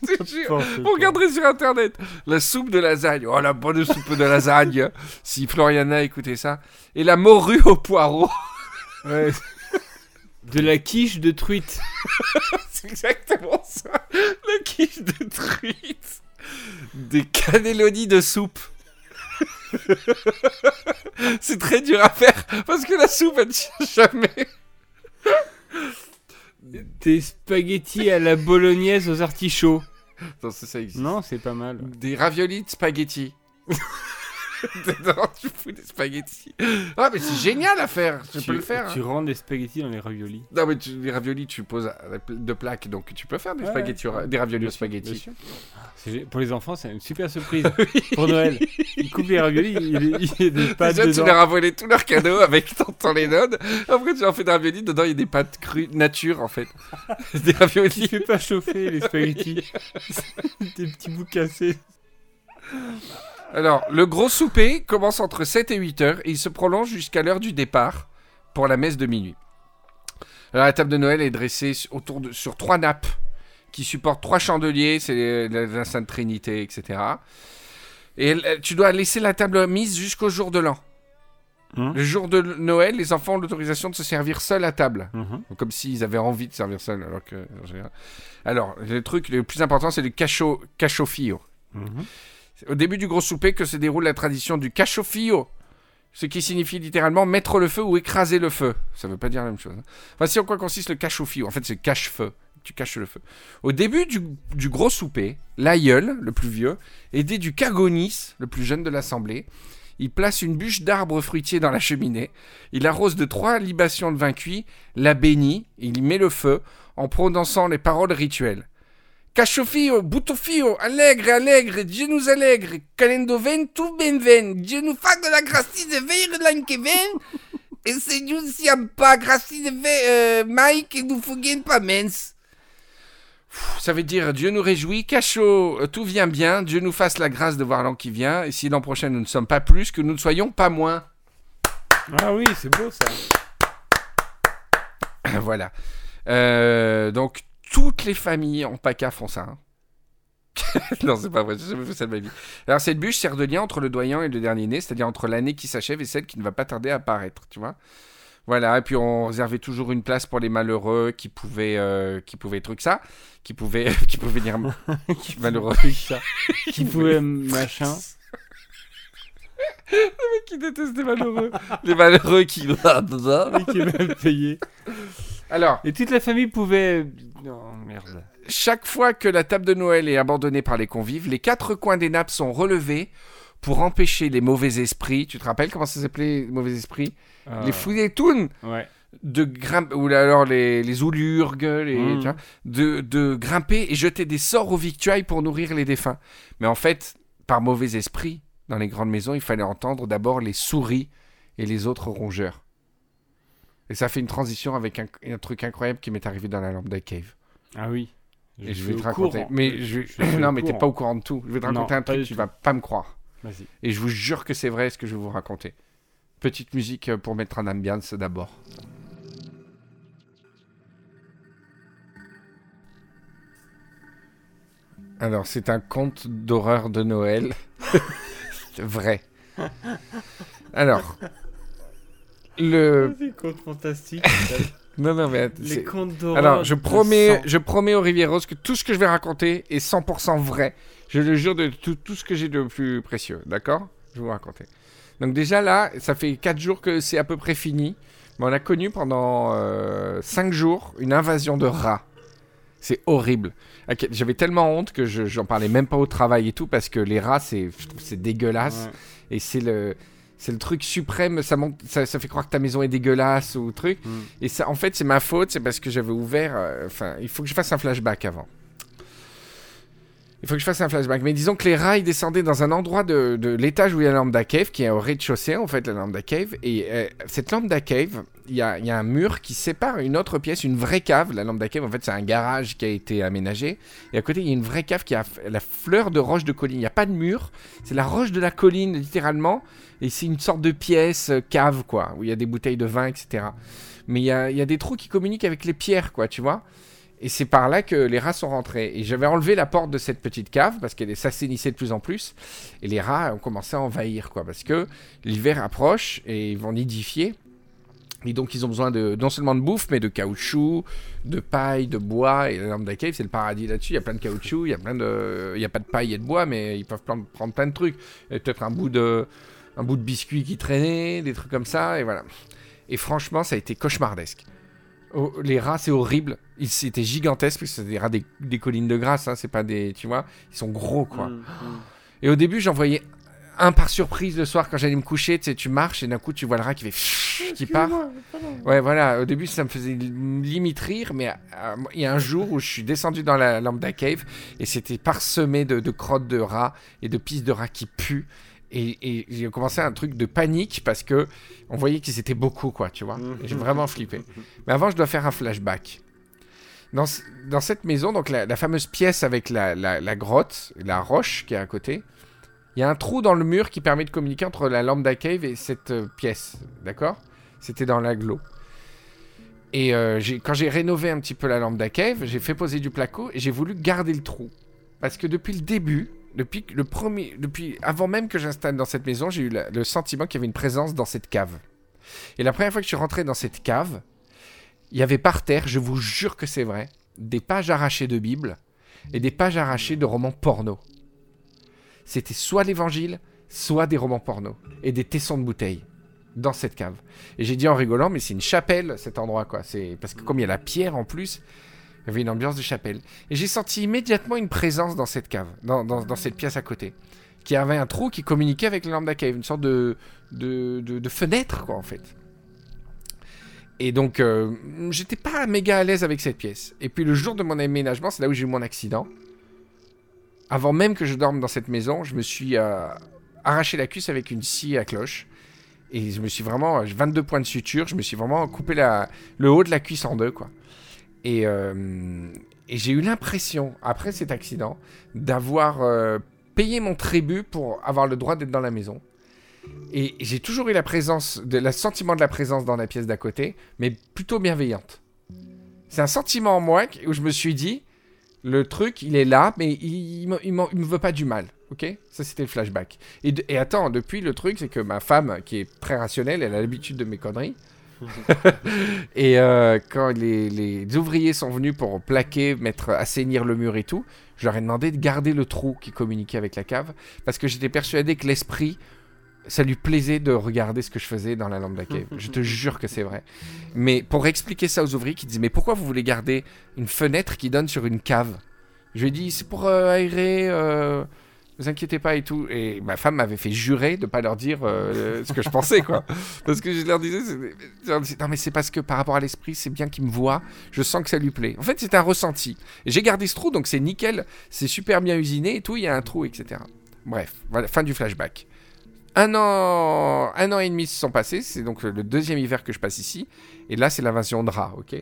Je te jure. N'importe Vous quoi. regarderez sur internet la soupe de lasagne. Oh la bonne soupe de lasagne. si Floriana écoutait ça. Et la morue au poireau. Ouais, De la quiche de truite. C'est exactement ça. La quiche de truite. Des cannelloni de soupe. C'est très dur à faire parce que la soupe elle tient jamais. Des spaghettis à la bolognaise aux artichauts. Non, c'est ça existe. Non, c'est pas mal. Des raviolis de spaghettis. Dedans, tu fous des spaghettis. Ah, mais c'est génial à faire. Tu, peux le faire. Tu hein. rends des spaghettis dans les raviolis. Non, mais tu- les raviolis, tu poses de plaques, donc tu peux faire des Ouais, spaghettis, ra- des raviolis aux spaghettis. Pour les enfants, c'est une super surprise. pour Noël. Ils coupent les raviolis, il y a des- pâtes Déjà, tu leur as volé tous leurs cadeaux avec ton les nodes. Après, tu leur fais des raviolis. Dedans, il y a des pâtes crues nature, en fait. des raviolis. fait pas chauffer les spaghettis. des petits bouts cassés. Alors, le gros souper commence entre 7 et 8 heures et il se prolonge jusqu'à l'heure du départ pour la messe de minuit. Alors, la table de Noël est dressée autour de, sur trois nappes qui supportent trois chandeliers, c'est la, la Sainte Trinité, etc. Et tu dois laisser la table mise jusqu'au jour de l'an. Hum. Le jour de Noël, les enfants ont l'autorisation de se servir seuls à table. Mhm. Comme s'ils avaient envie de servir seuls. Alors, que, le truc le plus important, c'est le cacho, cachofio. Mhm. Au début du gros souper que se déroule la tradition du cachofio, ce qui signifie littéralement mettre le feu ou écraser le feu. Ça veut pas dire la même chose. hein. Voici en quoi consiste le cachofio. En fait, c'est cache-feu. Tu caches le feu. Au début du, du gros souper, l'aïeul, le plus vieux, aidé du cagonis, le plus jeune de l'assemblée, il place une bûche d'arbre fruitier dans la cheminée, il arrose de trois libations de vin cuit, la bénit, il y met le feu, en prononçant les paroles rituelles. Cachofio, butofio, allegre, allegre, Dieu nous allègre, calendo ven, tout ben ven, Dieu nous fasse de la gracie de veille l'an que ven, et c'est nous si pas gracie de veille, euh, Mike, et nous fuguen pas mens. Ça veut dire Dieu nous réjouit, cachot, euh, tout vient bien, Dieu nous fasse la grâce de voir l'an qui vient, et si l'an prochain nous ne sommes pas plus, que nous ne soyons pas moins. Ah oui, c'est beau ça. voilà. Euh, donc, toutes les familles en PACA font ça. hein. non, c'est pas vrai, j'ai jamais fait ça de ma vie. Alors, cette bûche sert de lien entre le doyen et le dernier né, c'est-à-dire entre l'année qui s'achève et celle qui ne va pas tarder à apparaître, tu vois. Voilà, et puis on réservait toujours une place pour les malheureux qui pouvaient, euh, qui pouvaient truc ça, qui pouvaient, qui pouvaient dire malheureux. ça. Qui pouvait machin. qui détestent les malheureux. les malheureux qui. Et qui est même payé. Alors, Et toute la famille pouvait. Non, merde. Chaque fois que la table de Noël est abandonnée par les convives, les quatre coins des nappes sont relevés pour empêcher les mauvais esprits. Tu te rappelles comment ça s'appelait, les mauvais esprits? Euh, Les fouilletounes Ouais. de grimper, ou alors les, les oulurgues, les, tu vois, de, de grimper et jeter des sorts aux victuailles pour nourrir les défunts. Mais en fait, par mauvais esprit, dans les grandes maisons, il fallait entendre d'abord les souris et les autres rongeurs. Et ça fait une transition avec un, un truc incroyable qui m'est arrivé dans la Lambda Cave. Ah oui. Et je vais te raconter. courant. Mais je... Non, mais t'es pas au courant de tout. Je vais te Non, raconter un truc, tu tout. vas pas me croire. Vas-y. Et je vous jure que c'est vrai ce que je vais vous raconter. Petite musique euh, pour mettre en ambiance d'abord. Alors, c'est un conte d'horreur de Noël. vrai. Alors, le. Les contes fantastiques. Non, non, mais les contes d'horreur. alors, je promets, je promets aux Rivieros que tout ce que je vais raconter est 100% vrai. Je le jure de tout, tout ce que j'ai de plus précieux, d'accord? Je vais vous raconter. Donc déjà là, ça fait 4 jours que c'est à peu près fini. Mais on a connu pendant 5 jours une invasion de rats. C'est horrible. J'avais tellement honte que je j'en parlais même pas au travail et tout parce que les rats, c'est dégueulasse. Ouais. Et c'est le, c'est le truc suprême. Ça, monte, ça, ça fait croire que ta maison est dégueulasse ou truc. Mm. Et ça, en fait, c'est ma faute. C'est parce que j'avais ouvert. euh, Enfin, il faut que je fasse un flashback avant. Il faut que je fasse un flashback. Mais disons que les rats, ils descendaient dans un endroit de, l'étage où il y a la Lambda Cave, qui est au rez-de-chaussée, en fait, la Lambda Cave. Et euh, cette Lambda Cave, il y y a un mur qui sépare une autre pièce, une vraie cave. La Lambda Cave, en fait, c'est un garage qui a été aménagé. Et à côté, il y a une vraie cave qui a la fleur de roche de colline. Il n'y a pas de mur. C'est la roche de la colline, littéralement. Et c'est une sorte de pièce euh, cave, quoi, où il y a des bouteilles de vin, etc. Mais il y a, il y a des trous qui communiquent avec les pierres, quoi, tu vois. Et c'est par là que les rats sont rentrés. Et j'avais enlevé la porte de cette petite cave parce qu'elle s'assainissait de plus en plus. Et les rats ont commencé à envahir, quoi. Parce que l'hiver approche et ils vont nidifier. Et donc ils ont besoin de non seulement de bouffe, mais de caoutchouc, de paille, de bois. Et la Lambda Cave, c'est le paradis là-dessus. Il y a plein de caoutchouc, il y a plein de, il y a pas de paille et de bois, mais ils peuvent prendre, plein de trucs. Peut-être un bout de, un bout de biscuit qui traînait, des trucs comme ça, et voilà. Et franchement, ça a été cauchemardesque. Oh, les rats, c'est horrible. Ils c'était gigantesque, parce que c'est des rats des, des collines de grâce, hein, c'est pas des, tu vois, ils sont gros quoi. Mm, mm. Et au début, j'en voyais un par surprise le soir quand j'allais me coucher. Tu sais, tu marches et d'un coup, tu vois le rat qui fait qui part. Ouais, voilà. Au début, ça me faisait limite rire, mais euh, il y a un jour où je suis descendu dans la Lambda Cave et c'était parsemé de, de crottes de rats et de pistes de rats qui puent. Et, et j'ai commencé un truc de panique parce que on voyait qu'ils étaient beaucoup, quoi, tu vois. Et J'ai vraiment flippé. Mais avant, je dois faire un flashback. Dans, ce- dans cette maison, donc la, la fameuse pièce avec la, la- la grotte, la roche qui est à côté, il y a un trou dans le mur qui permet de communiquer entre la Lambda Cave et cette euh, pièce. D'accord? C'était dans l'aglo. Et euh, quand j'ai rénové un petit peu la Lambda Cave, j'ai fait poser du placo et j'ai voulu garder le trou. Parce que depuis le début, depuis le premier, depuis avant même que j'installe dans cette maison, j'ai eu le sentiment qu'il y avait une présence dans cette cave. Et la première fois que je suis rentré dans cette cave, il y avait par terre, je vous jure que c'est vrai, des pages arrachées de Bible et des pages arrachées de romans porno. C'était soit l'évangile, soit des romans porno et des tessons de bouteilles dans cette cave. Et j'ai dit en rigolant, mais c'est une chapelle cet endroit quoi. C'est parce que comme il y a la pierre en plus, il y avait une ambiance de chapelle. Et j'ai senti immédiatement une présence dans cette cave, dans, cette pièce à côté, qui avait un trou qui communiquait avec la Lambda Cave, une sorte de, fenêtre quoi en fait. Et donc, euh, j'étais pas méga à l'aise avec cette pièce. Et puis le jour de mon aménagement, c'est là où j'ai eu mon accident. Avant même que je dorme dans cette maison, je me suis euh, arraché la cuisse avec une scie à cloche. Et je me suis vraiment, j'ai 22 points de suture, je me suis vraiment coupé le haut de la cuisse en deux, quoi. Et, euh, et j'ai eu l'impression, après cet accident, d'avoir euh, payé mon tribut pour avoir le droit d'être dans la maison. Et j'ai toujours eu la présence, le sentiment de la présence dans la pièce d'à côté, mais plutôt bienveillante. C'est un sentiment en moi où je me suis dit, le truc, il est là, mais il, il, me- veut pas du mal. Ok? Ça, c'était le flashback. Et attends, depuis, le truc, c'est que ma femme, qui est très rationnelle, elle a l'habitude de mes conneries. et euh, quand les, les ouvriers sont venus pour plaquer, mettre, assainir le mur et tout, je leur ai demandé de garder le trou qui communiquait avec la cave, parce que j'étais persuadé que l'esprit, ça lui plaisait de regarder ce que je faisais dans la Lambda Cave. Je te jure que c'est vrai. Mais pour expliquer ça aux ouvriers qui disaient, mais pourquoi vous voulez garder une fenêtre qui donne sur une cave? Je lui ai dit, c'est pour euh, aérer, euh, vous inquiétez pas et tout. Et ma femme m'avait fait jurer de pas leur dire euh, ce que je pensais, quoi. Parce que je leur disais, c'est- je leur disais, non mais c'est parce que par rapport à l'esprit, c'est bien qu'il me voit, je sens que ça lui plaît. En fait, c'est un ressenti. Et j'ai gardé ce trou, donc c'est nickel, c'est super bien usiné et tout, il y a un trou, etc. Bref, voilà, fin du flashback. Un an, un an et demi se sont passés, c'est donc le deuxième hiver que je passe ici, et là c'est l'invasion de rats, ok?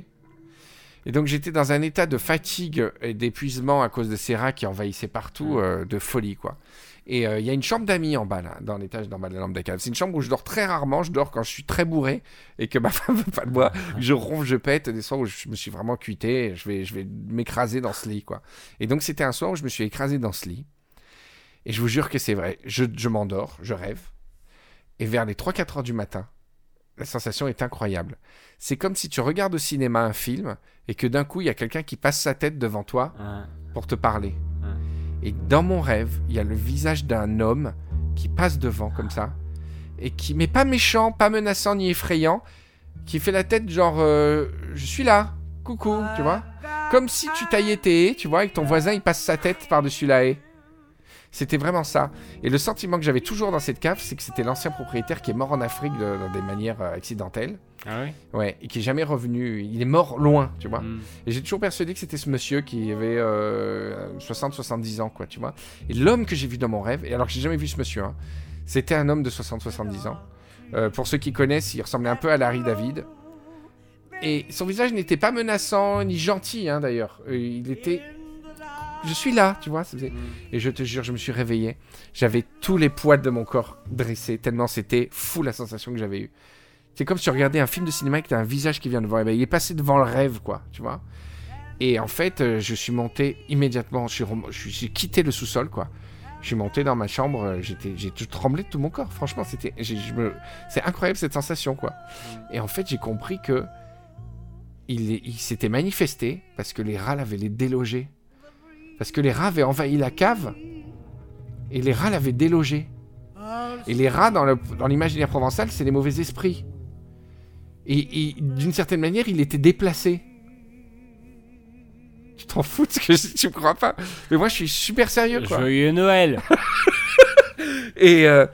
Et donc j'étais dans un état de fatigue et d'épuisement à cause de ces rats qui envahissaient partout, euh, de folie quoi. Et euh, il y a une chambre d'amis en bas là, dans l'étage d'en bas de la lampe de cave. C'est une chambre où je dors très rarement, je dors quand je suis très bourré et que ma femme veut pas de moi. Je ronfle, je pète, des soirs où je me suis vraiment cuité, je vais, je vais m'écraser dans ce lit quoi. Et donc c'était un soir où je me suis écrasé dans ce lit. Et je vous jure que c'est vrai. Je, je m'endors, je rêve. Et vers les 3-4 heures du matin, la sensation est incroyable. C'est comme si tu regardes au cinéma un film et que d'un coup, il y a quelqu'un qui passe sa tête devant toi pour te parler. Et dans mon rêve, il y a le visage d'un homme qui passe devant comme ça. Et qui, mais pas méchant, pas menaçant ni effrayant, qui fait la tête genre euh, je suis là, coucou, tu vois. Comme si tu taillais tes haies, tu vois, et que ton voisin il passe sa tête par-dessus la haie. C'était vraiment ça. Et le sentiment que j'avais toujours dans cette cave, c'est que c'était l'ancien propriétaire qui est mort en Afrique de, dans des manières euh, accidentelles. Ah ouais? Ouais, et qui est jamais revenu. Il est mort loin, tu vois. Mm. Et j'ai toujours persuadé que c'était ce monsieur qui avait euh, 60-70 ans, quoi, tu vois. Et l'homme que j'ai vu dans mon rêve, et alors que j'ai jamais vu ce monsieur, hein, c'était un homme de 60-70 ans. Euh, pour ceux qui connaissent, il ressemblait un peu à Larry David. Et son visage n'était pas menaçant ni gentil, hein, d'ailleurs. Euh, il était. Je suis là, tu vois. faisait- Et je te jure, je me suis réveillé. J'avais tous les poils de mon corps dressés, tellement c'était fou la sensation que j'avais eue. C'est comme si tu regardais un film de cinéma et que tu as un visage qui vient devant. Eh ben, il est passé devant le rêve, quoi, tu vois. Et en fait, euh, je suis monté immédiatement. Je suis, rem- je suis- j'ai quitté le sous-sol, quoi. Je suis monté dans ma chambre, euh, j'étais, j'ai tout tremblé de tout mon corps. Franchement, c'était, me, c'est incroyable cette sensation, quoi. Et en fait, j'ai compris que il, il s'était manifesté parce que les rats l'avaient les délogé. Parce que les rats avaient envahi la cave et les rats l'avaient délogé. Et les rats, dans, l'imaginaire provençal, c'est les mauvais esprits. Et, et d'une certaine manière, il était déplacé. Tu t'en fous de ce que je- tu me crois pas Mais moi, je suis super sérieux, quoi. Joyeux Noël Et, euh,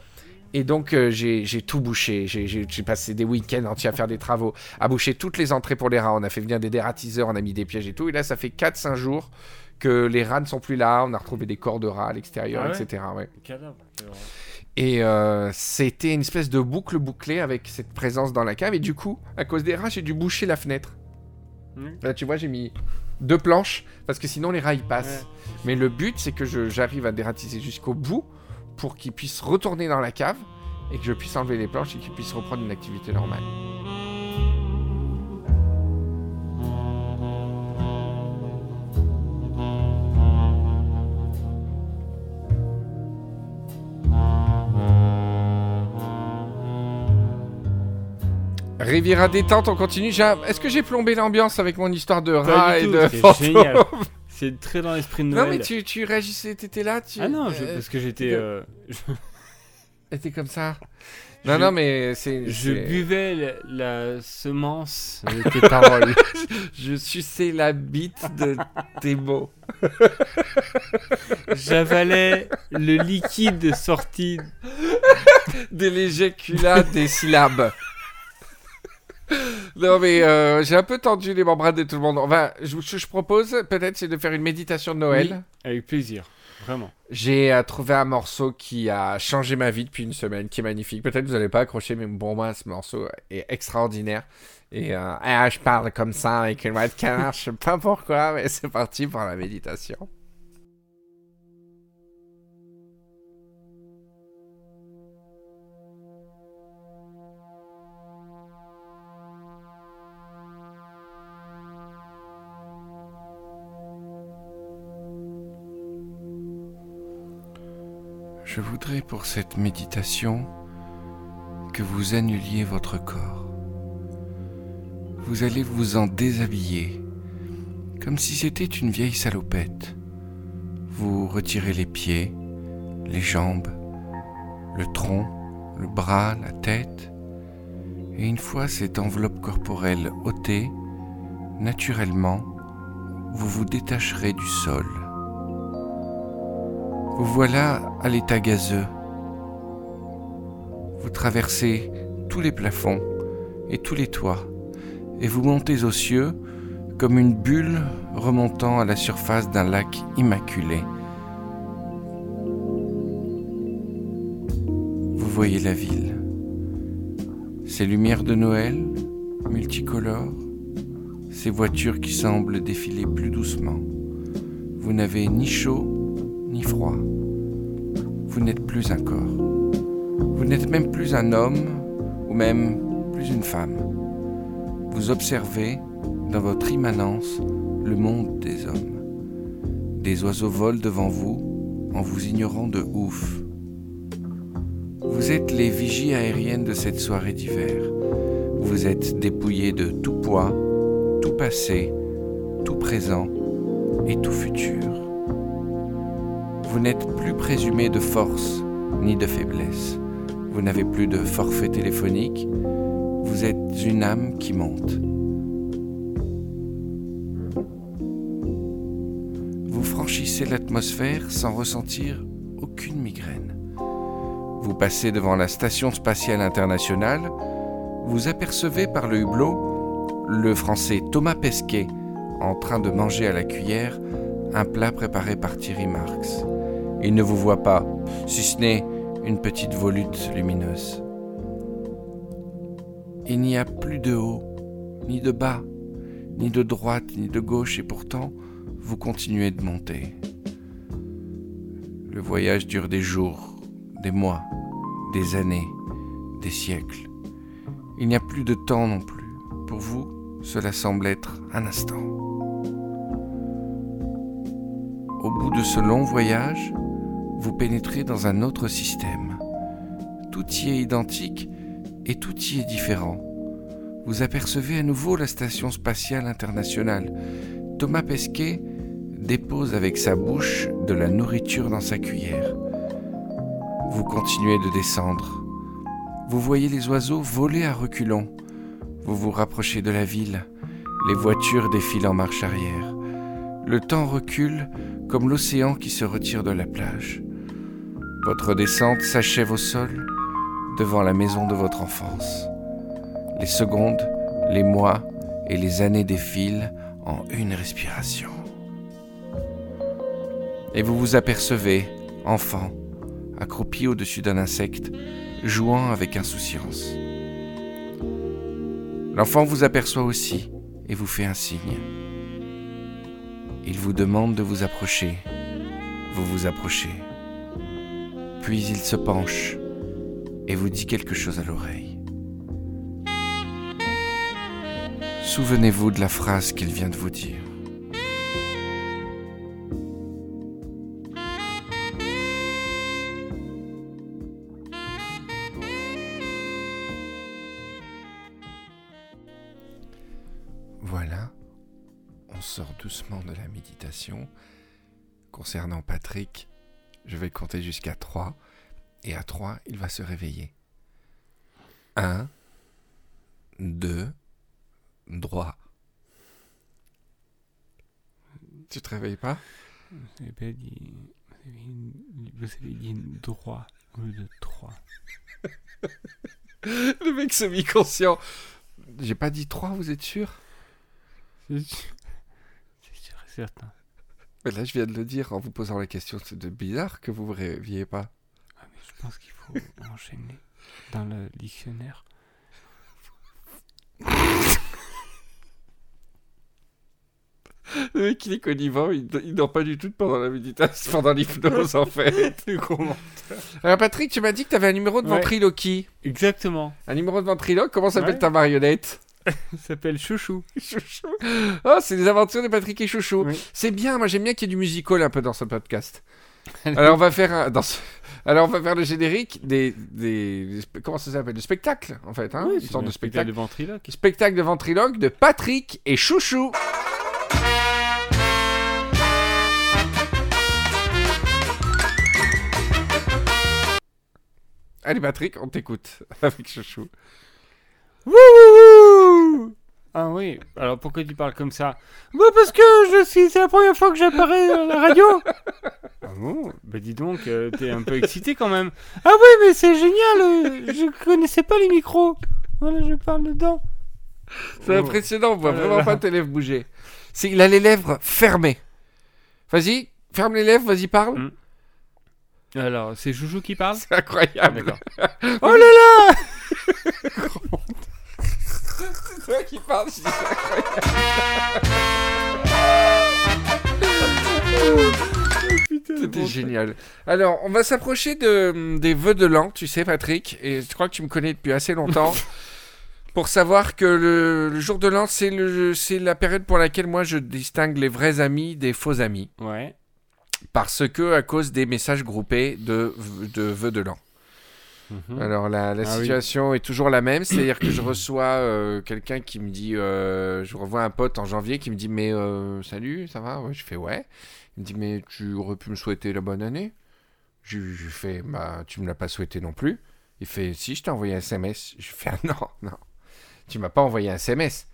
et donc, euh, j'ai tout bouché. J'ai passé des week-ends entiers à faire des travaux, à boucher toutes les entrées pour les rats. On a fait venir des dératiseurs, on a mis des pièges et tout. Et là, ça fait 4-5 jours que les rats ne sont plus là. On a retrouvé des corps de rats à l'extérieur, Ah ouais etc. Ouais. Horreur. Et euh, c'était une espèce de boucle bouclée avec cette présence dans la cave. Et du coup, à cause des rats, j'ai dû boucher la fenêtre. Mhm. Là, tu vois, j'ai mis deux planches parce que sinon les rats ils passent. Mais le but, c'est que j'arrive à dératiser jusqu'au bout pour qu'ils puissent retourner dans la cave et que je puisse enlever les planches et qu'ils puissent reprendre une activité normale. Riviera détente, on continue. Est-ce que j'ai plombé l'ambiance avec mon histoire de du et de génial. C'est très dans l'esprit de Noël. Non mais tu, tu réagissais, t'étais là, tu... Ah non, je- euh, parce que j'étais. euh, t'étais comme ça. Non Je- non mais c'est... je buvais la, la semence de tes paroles. Je suçais la bite de tes mots. J'avalais le liquide sorti. De l'éjaculat des syllabes. Non mais euh, j'ai un peu tendu les membranes de tout le monde. On va, je, ce que je propose peut-être c'est de faire une méditation de Noël. Oui, avec plaisir. Vraiment. J'ai euh, trouvé un morceau qui a changé ma vie depuis une semaine, qui est magnifique. Peut-être vous n'allez pas accrocher, mais pour moi ce morceau est extraordinaire. Et euh, ah, je parle comme ça avec une voix de canard, je sais pas pourquoi, mais c'est parti pour la méditation. Je voudrais pour cette méditation que vous annuliez votre corps. Vous allez vous en déshabiller, comme si c'était une vieille salopette. Vous retirez les pieds, les jambes, le tronc, le bras, la tête, et une fois cette enveloppe corporelle ôtée, naturellement, vous vous détacherez du sol. Vous voilà à l'état gazeux. Vous traversez tous les plafonds et tous les toits, et vous montez aux cieux comme une bulle remontant à la surface d'un lac immaculé. Vous voyez la ville. Ces lumières de Noël, multicolores, ces voitures qui semblent défiler plus doucement. Vous n'avez ni chaud ni froid. Vous n'êtes plus un corps. Vous n'êtes même plus un homme ou même plus une femme. Vous observez dans votre immanence le monde des hommes. Des oiseaux volent devant vous en vous ignorant de ouf. Vous êtes les vigies aériennes de cette soirée d'hiver. Vous êtes dépouillés de tout poids, tout passé, tout présent et tout futur. Vous n'êtes plus présumé de force ni de faiblesse. Vous n'avez plus de forfait téléphonique. Vous êtes une âme qui monte. Vous franchissez l'atmosphère sans ressentir aucune migraine. Vous passez devant la Station spatiale internationale. Vous apercevez par le hublot le français Thomas Pesquet en train de manger à la cuillère un plat préparé par Thierry Marx. Il ne vous voit pas, si ce n'est une petite volute lumineuse. Il n'y a plus de haut, ni de bas, ni de droite, ni de gauche, et pourtant, vous continuez de monter. Le voyage dure des jours, des mois, des années, des siècles. Il n'y a plus de temps non plus. Pour vous, cela semble être un instant. Au bout de ce long voyage, vous pénétrez dans un autre système. Tout y est identique et tout y est différent. Vous apercevez à nouveau la station spatiale internationale. Thomas Pesquet dépose avec sa bouche de la nourriture dans sa cuillère. Vous continuez de descendre. Vous voyez les oiseaux voler à reculons. Vous vous rapprochez de la ville. Les voitures défilent en marche arrière. Le temps recule comme l'océan qui se retire de la plage. Votre descente s'achève au sol devant la maison de votre enfance. Les secondes, les mois et les années défilent en une respiration. Et vous vous apercevez, enfant, accroupi au-dessus d'un insecte, jouant avec insouciance. L'enfant vous aperçoit aussi et vous fait un signe. Il vous demande de vous approcher. Vous vous approchez. Puis il se penche et vous dit quelque chose à l'oreille. Souvenez-vous de la phrase qu'il vient de vous dire. Voilà, on sort doucement de la méditation. Concernant Patrick, je vais compter jusqu'à 3 et à 3, il va se réveiller. 1, 2, droit. Tu te réveilles pas? Vous avez pas dit. Vous avez, dit droit au lieu de 3. Le mec semi-conscient. J'ai pas dit 3, vous êtes sûr C'est sûr et certain. Mais Là, je viens de le dire en vous posant la question. C'est de bizarre que vous vous réveillez pas. Ah, mais je pense qu'il faut enchaîner dans le dictionnaire. Le mec, il est connivant, il, il dort pas du tout pendant la méditation, pendant l'hypnose en fait. Alors Patrick, tu m'as dit que tu avais un numéro de Ouais. ventriloquie. Exactement. Un numéro de ventriloque, comment s'appelle Ouais. ta marionnette? s'appelle Chouchou. Chouchou. Oh, c'est les aventures de Patrick et Chouchou. Oui. C'est bien, moi j'aime bien qu'il y ait du musical un peu dans ce podcast. Alors on va faire un, dans ce- Alors on va faire le générique des, des, comment ça s'appelle? Le spectacle en fait, hein Oui, Une sorte de spectacle. de ventriloque. Spectacle de ventriloque de Patrick et Chouchou. Allez Patrick, on t'écoute avec Chouchou. Wouhouhou Ah oui, alors pourquoi tu parles comme ça? Bah parce que je suis, c'est la première fois que j'apparais à la radio Ah bon? Bah dis donc, euh, t'es un peu excité quand même. Ah oui, mais c'est génial, euh, je connaissais pas les micros. Voilà, je parle dedans. C'est Oh. impressionnant, on voit là vraiment pas tes lèvres bouger. C'est, il a les lèvres fermées. Vas-y, ferme les lèvres, vas-y parle. Mm. Alors, c'est Joujou qui parle? C'est incroyable. D'accord. Oh là là C'est C'était génial. Alors, on va s'approcher de, des vœux de l'an, tu sais, Patrick, et je crois que tu me connais depuis assez longtemps. Pour savoir que le, le jour de l'an, c'est le- c'est la période pour laquelle moi je distingue les vrais amis des faux amis. Ouais. Parce que, à cause des messages groupés de, de vœux de l'an. Mhm. Alors la, la Ah oui. situation est toujours la même, c'est-à-dire que je reçois euh, quelqu'un qui me dit, euh, je revois un pote en janvier qui me dit mais euh, salut, ça va? Ouais, Je fais ouais. Il me dit mais tu aurais pu me souhaiter la bonne année Je je lui fais bah tu me l'as pas souhaité non plus. Il fait si je t'ai envoyé un SMS. Je fais ah, non non, tu m'as pas envoyé un SMS.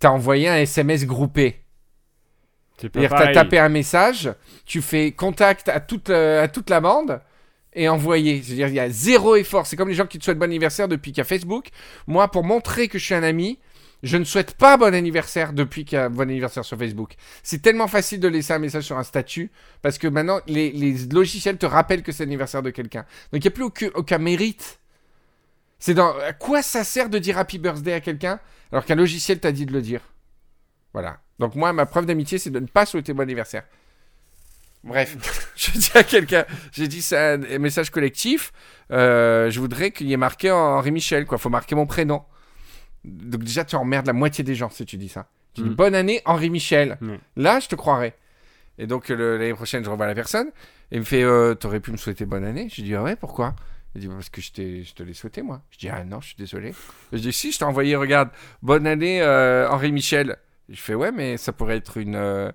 T'as envoyé un SMS groupé. C'est-à-dire t'as tapé un message, tu fais contact à toute, à toute la bande et envoyer. C'est-à-dire il y a zéro effort. C'est comme les gens qui te souhaitent bon anniversaire depuis qu'il y a Facebook. Moi, pour montrer que je suis un ami, je ne souhaite pas bon anniversaire depuis qu'il y a bon anniversaire sur Facebook. C'est tellement facile de laisser un message sur un statut parce que maintenant les, logiciels te rappellent que c'est l'anniversaire de quelqu'un. Donc il n'y a plus aucun, aucun mérite. C'est dans à quoi ça sert de dire happy birthday à quelqu'un alors qu'un logiciel t'a dit de le dire? Voilà. Donc moi, ma preuve d'amitié, c'est de ne pas souhaiter bon anniversaire. Bref, je dis à quelqu'un, j'ai dit c'est un message collectif. euh, je voudrais qu'il y ait marqué Henri Michel, quoi. Faut marquer mon prénom. Donc déjà, tu emmerdes la moitié des gens si tu dis ça. Tu dis Mm. bonne année Henri Michel. Mm. Là, je te croirais. Et donc l'année prochaine, je revois la personne. Et il me fait euh, T'aurais pu me souhaiter bonne année Je dis Ah ouais, pourquoi? Il dit Parce que je, je te l'ai souhaité, moi. Je dis Ah non, je suis désolé. Je dis Si, je t'ai envoyé, regarde, bonne année, euh, Henri Michel. Je fais Ouais, mais ça pourrait être une.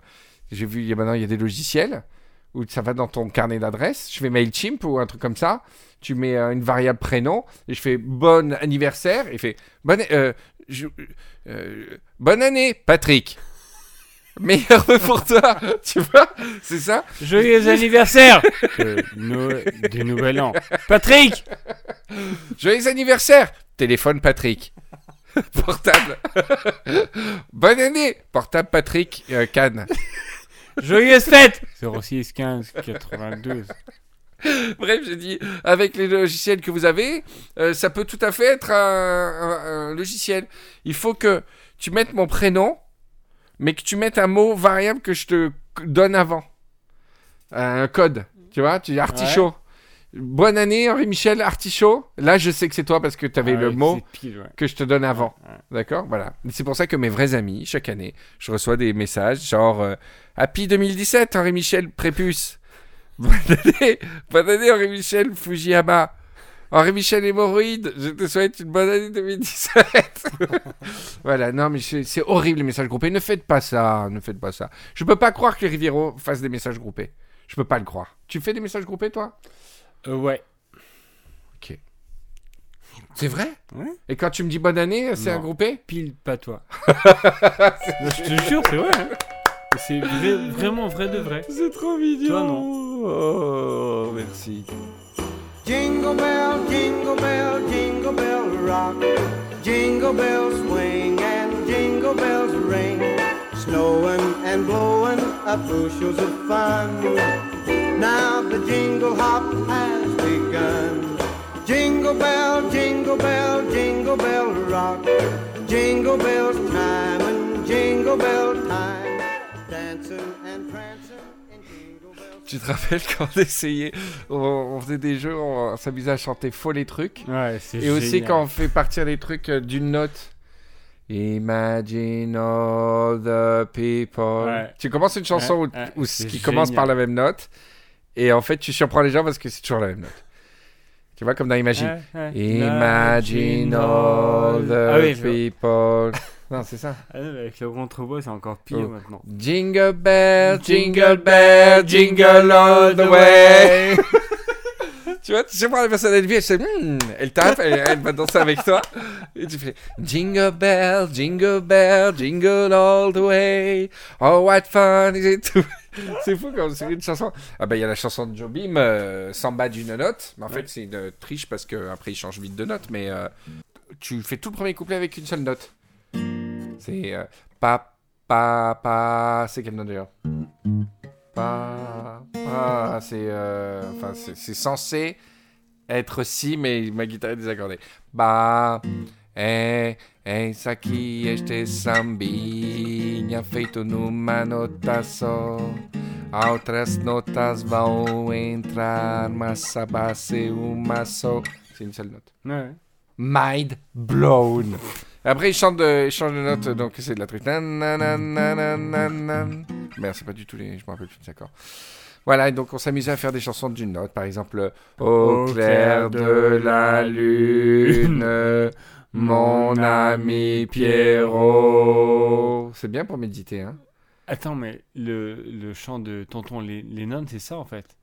J'ai vu, il y a maintenant, il y a des logiciels où ça va dans ton carnet d'adresse. Je fais MailChimp ou un truc comme ça. Tu mets euh, une variable prénom et je fais bon anniversaire. Et il fait bonne, euh, je- euh, bonne année, Patrick. Meilleur vœu pour toi, tu vois, c'est ça. Joyeux anniversaire du Nouvel An. Patrick Joyeux anniversaire, téléphone Patrick. Portable. Bonne année, portable Patrick euh, Cannes. Joyeuse fête 06 15 92. Bref, j'ai dit, avec les logiciels que vous avez, euh, ça peut tout à fait être un, un- un logiciel. Il faut que tu mettes mon prénom, mais que tu mettes un mot variable que je te donne avant. Un code. Tu vois, tu dis artichaut. Bonne année, Henri-Michel, artichaut. Là, je sais que c'est toi parce que tu avais Ah le ouais, mot c'est pile, ouais. que je te donne avant. Ouais. D'accord? Voilà. C'est pour ça que mes vrais amis, chaque année, je reçois des messages genre euh, Happy 2017, Henri-Michel Prépuce. Bonne année, bonne année Henri-Michel Fujiyama. Henri-Michel Hémorroïde, je te souhaite une bonne année 2017. voilà, non, mais c'est c'est horrible les messages groupés. Ne faites pas ça, ne faites pas ça. Je peux pas croire que les Riviero fassent des messages groupés. Je peux pas le croire. Tu fais des messages groupés, toi? Euh, ouais. C'est vrai Ouais. Et quand tu me dis bonne année, c'est un groupé Pile pas toi. je te jure, c'est vrai. hein. C'est vrai- vraiment vrai de vrai. C'est trop mignon. Toi, non. Oh, merci. Jingle bell, jingle bell, jingle bell rock. Jingle bells swing and jingle bells ring. Snowing and blowing up bushels of fun. Now the jingle hop has begun. Jingle bell, jingle bell, jingle bell rock. Jingle bells time and jingle bell time. Dancing and prancing in jingle bells. Tu te rappelles quand on essayait, on, on faisait des jeux, on, s'amusait à chanter faux les trucs. Ouais, c'est Et aussi génial. quand on fait partir les trucs euh, d'une note. Imagine all the people. Ouais. Tu commences une chanson Ouais, où- ouais, où- qui commence génial. par la même note. Et en fait, tu surprends les gens parce que c'est toujours la même note. Tu vois, comme dans Imagine. Imagine all the Ah oui, people. non, c'est ça. Ah avec le contrepoids, c'est encore pire Oh. maintenant. Jingle bell, jingle bell, jingle all the way. tu vois, tu sais pas la personne elle vit, elle, Hmm elle tape, elle, elle va danser avec toi. Et tu fais Jingle bell, jingle bell, jingle all the way. Oh, what fun is it to... C'est fou quand c'est une chanson. Ah bah il y a la chanson de Jobim, euh, Samba d'une note. Mais en fait c'est une triche parce que après il change vite de note. Mais euh, tu fais tout le premier couplet avec une seule note. C'est euh, pa pa pa. C'est quelle note d'ailleurs? Pa pa. C'est euh, enfin c'est c'est censé être si mais ma guitare est désaccordée. Ba é eis aqui este sambinha feito numa nota só. Outras notas vão entrar, mas a base é uma só. C'est une seule note. Ouais. Mind blown. Après, il chante de, il change de note, donc c'est de la truc. Merde, c'est pas du tout les. Je me rappelle plus des accords. Voilà, et donc on s'amusait à faire des chansons d'une note. Par exemple, Au clair de la lune, mon ami Pierrot. C'est bien pour méditer, hein. Attends, mais le, le chant de Tonton Les- Lennon, c'est ça en fait?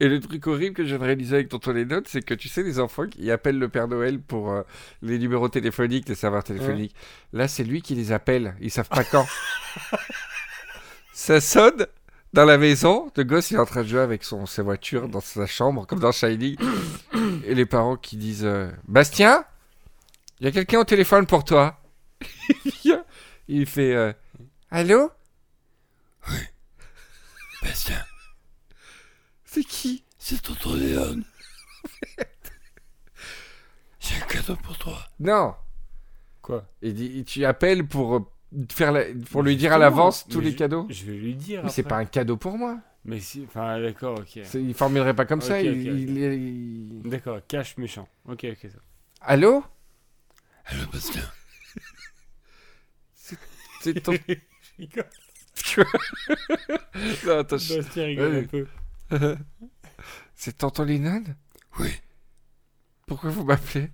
Et le truc horrible que je viens de réaliser avec Tonton les notes, c'est que tu sais, les enfants qui appellent le Père Noël pour euh, les numéros téléphoniques, les serveurs téléphoniques. Là, c'est lui qui les appelle. Ils savent pas quand. Ça sonne dans la maison. Le gosse, il est en train de jouer avec son, sa voiture dans sa chambre, comme dans Shining. Et les parents qui disent euh, Bastien, il y a quelqu'un au téléphone pour toi. il fait euh, Allô? Bastien, C'est qui? C'est tonton Léon. J'ai un cadeau pour toi. Non. Quoi? Il dit, tu appelles pour, euh, faire la- pour lui dire à l'avance tous les je- cadeaux Je vais lui dire. Mais c'est pas un cadeau pour moi. Mais si. Enfin, d'accord, ok. C'est- Il formulerait pas comme ça. Il- il- D'accord, cache méchant. Ok, ok, ça. Allô? Allô, Bastien. C'est ton... non, attends, je- Bastien rigole Ouais. un peu. c'est tonton Lennon Oui, Pourquoi vous m'appelez?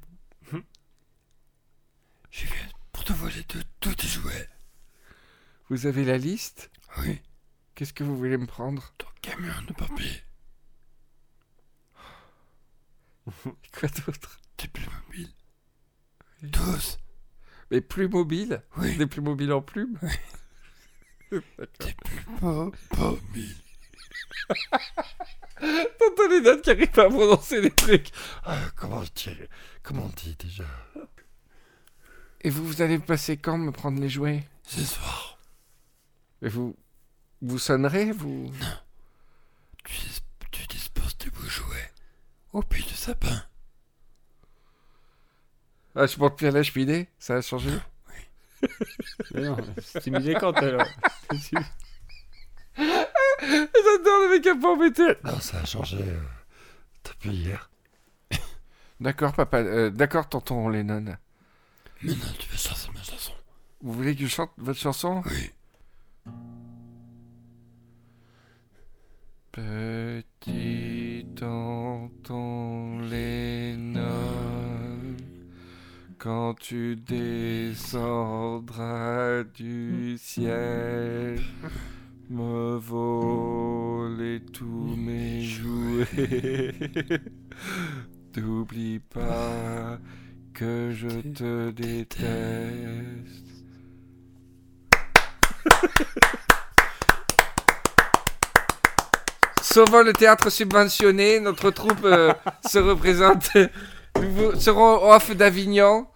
Je viens pour te voler de tous tes jouets. Vous avez la liste? Oui, Qu'est-ce que vous voulez me prendre? Ton camion de papier, Quoi d'autre? Tes plus mobiles. Tous, Mais plus mobile? Oui, Des plus mobiles en plumes tes plus mo- mobiles. Tonton Lennon qui arrive pas à prononcer les trucs. Ah, comment, comment on dit déjà? Et vous, vous allez passer quand me prendre les jouets? Ce soir, Et vous. Vous sonnerez Vous? tu, dis- tu disposes tes beaux jouets au pied du sapin. Ah, je porte plus à la cheminée Ça a changé? Mais non, c'est mis quand alors. J'adore le mec à pas embêté. Non, ça a changé euh, depuis hier. D'accord, papa. euh, D'accord, tonton Lennon. Maintenant, tu veux chanter ma chanson Vous voulez que je chante votre chanson? Oui. Petit tonton Lennon, quand tu descendras du ciel, me voler tous mes jouets. N'oublie pas que je te déteste. Sauvant le théâtre subventionné, notre troupe euh, se représente. Nous vous- serons au off d'Avignon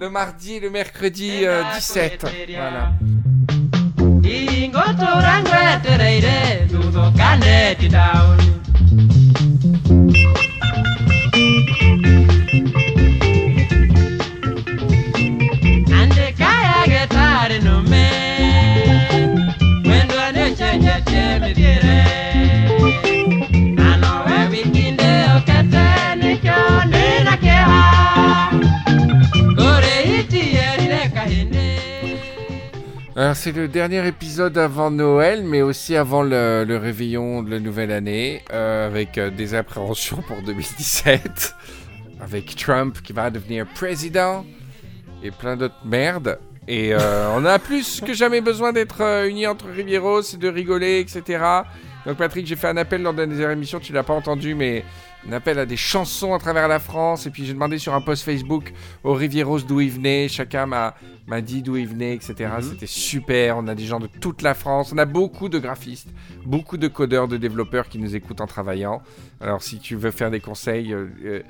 le mardi et le mercredi euh, 17. Voilà. Alors c'est le dernier épisode avant Noël, mais aussi avant le, le réveillon de la nouvelle année, euh, avec euh, des appréhensions pour 2017, avec Trump qui va devenir président et plein d'autres merdes. Et euh, on a plus que jamais besoin d'être euh, unis entre Rivieros et de rigoler, etc. Donc Patrick, j'ai fait un appel lors d'une des émissions, tu l'as pas entendu, mais un appel à des chansons à travers la France. Et puis j'ai demandé sur un post Facebook aux Rivieros d'où ils venaient. Chacun m'a m'a dit d'où ils venaient, etc. C'était super. On a des gens de toute la France. On a beaucoup de graphistes, beaucoup de codeurs, de développeurs qui nous écoutent en travaillant. Alors si tu veux faire des conseils, euh,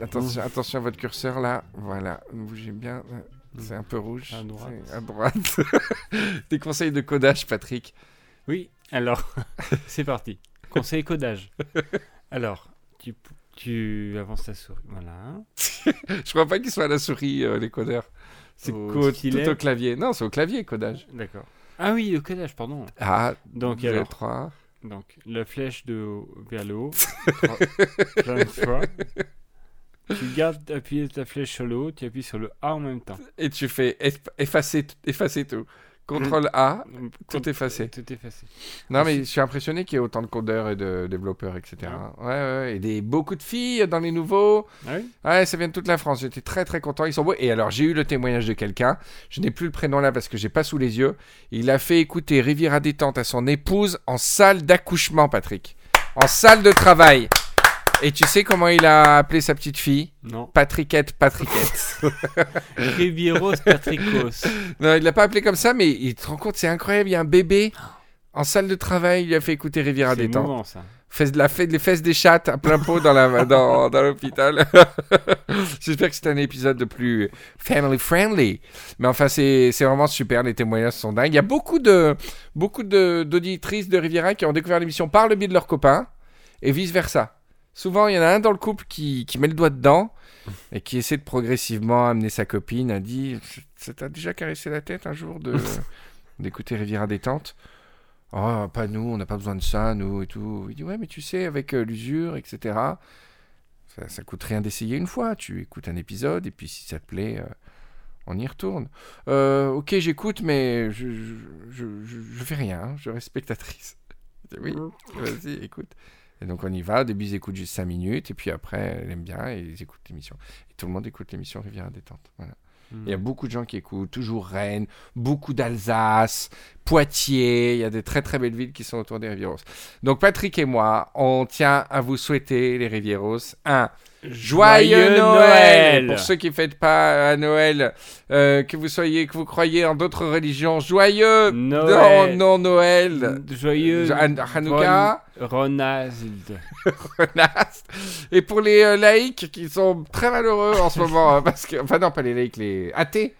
attention, attention à votre curseur là. Voilà, bougez bien. Euh, C'est un peu rouge. À droite. C'est À droite. des conseils de codage, Patrick. Oui, alors, c'est parti. Conseil codage. Alors, tu, tu avances ta souris. Voilà. Je crois pas qu'ils soient à la souris, euh, les codeurs. C'est Au co- tout au clavier. Non, c'est au clavier, codage. D'accord. Ah oui, le codage, pardon. Ah, Donc, vous avez alors, trois. donc, la flèche de haut vers le haut, trois- plein de fois. Tu gardes appuyé ta flèche sur le haut, tu appuies sur le A en même temps. Et tu fais eff- effacer, tout. Contrôle A, tout effacé. Tout effacé. Non, mais je suis impressionné qu'il y ait autant de codeurs et de développeurs, etc. Ouais, ouais, ouais. Et des, beaucoup de filles dans les nouveaux. Ah oui? Ouais, ça vient de toute la France. J'étais très, très content. Ils sont beaux. Et alors, j'ai eu le témoignage de quelqu'un. Je n'ai plus le prénom là parce que j'ai pas sous les yeux. Il a fait écouter Riviera détente à son épouse en salle d'accouchement, Patrick. En salle de travail. Et tu sais comment il a appelé sa petite fille Non. Patrickette, Patrickette. Rivieros Patricos. non, il l'a pas appelé comme ça, mais il te rend compte, c'est incroyable. Il y a un bébé en salle de travail. Il lui a fait écouter Riviera C'est détente. émouvant, ça. Fesse de la fête, les fesses des chattes à plein pot dans la dans, dans l'hôpital. J'espère que c'est un épisode de plus family friendly. Mais enfin, c'est c'est vraiment super. Les témoignages sont dingues. Il y a beaucoup de beaucoup de d'auditrices de Riviera qui ont découvert l'émission par le biais de leurs copains et vice versa. Souvent, il y en a un dans le couple qui, qui met le doigt dedans et qui essaie de progressivement amener sa copine. A dit, ça t'a déjà caressé la tête un jour de d'écouter Riviera détente? Oh, pas nous, on n'a pas besoin de ça, nous et tout. Il dit, ouais, mais tu sais, avec euh, l'usure, etc., ça, ça coûte rien d'essayer une fois. Tu écoutes un épisode et puis si ça te plaît, euh, On y retourne. Euh, ok, j'écoute, mais je, je, je, je- fais rien. hein, Je reste spectatrice. Oui, vas-y, écoute. Et donc on y va. Au début, ils écoutent juste 5 minutes. Et puis après, elle aime bien et ils écoutent l'émission. Et tout le monde écoute l'émission Rivière Détente. Voilà. Il y a beaucoup de gens qui écoutent, toujours Rennes, beaucoup d'Alsace, Poitiers, il y a des très très belles villes qui sont autour des Rivieros. Donc Patrick et moi, on tient à vous souhaiter, les Rivieros, un joyeux, Noël. Pour ceux qui ne fêtent pas à Noël, euh, que vous soyez, que vous croyez en d'autres religions, joyeux Noël. non, non Noël. Joyeux Han- Hanouka? Ronald. Et pour les euh, laïcs qui sont très malheureux en ce moment, euh, parce que, enfin non, pas les laïcs, les athées,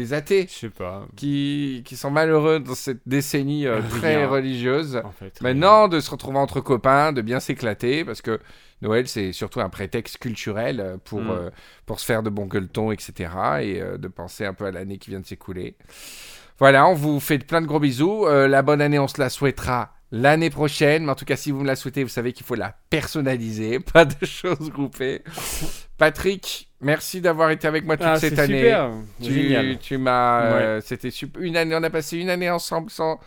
les athées Je sais pas. qui, qui sont malheureux dans cette décennie euh, très Rien. religieuse. En fait. Maintenant, de se retrouver entre copains, de bien s'éclater, parce que Noël, c'est surtout un prétexte culturel euh, pour, Mm. euh, pour se faire de bons gueuletons, etc. Et euh, de penser un peu à l'année qui vient de s'écouler. Voilà, on vous fait plein de gros bisous. La bonne année, on se la souhaitera l'année prochaine. Mais en tout cas, si vous me la souhaitez, vous savez qu'il faut la personnaliser, pas de choses groupées. Patrick, merci d'avoir été avec moi toute Ah, cette année. super. Tu, Génial. tu m'as. euh, C'était super. Une année, on a passé une année ensemble sans.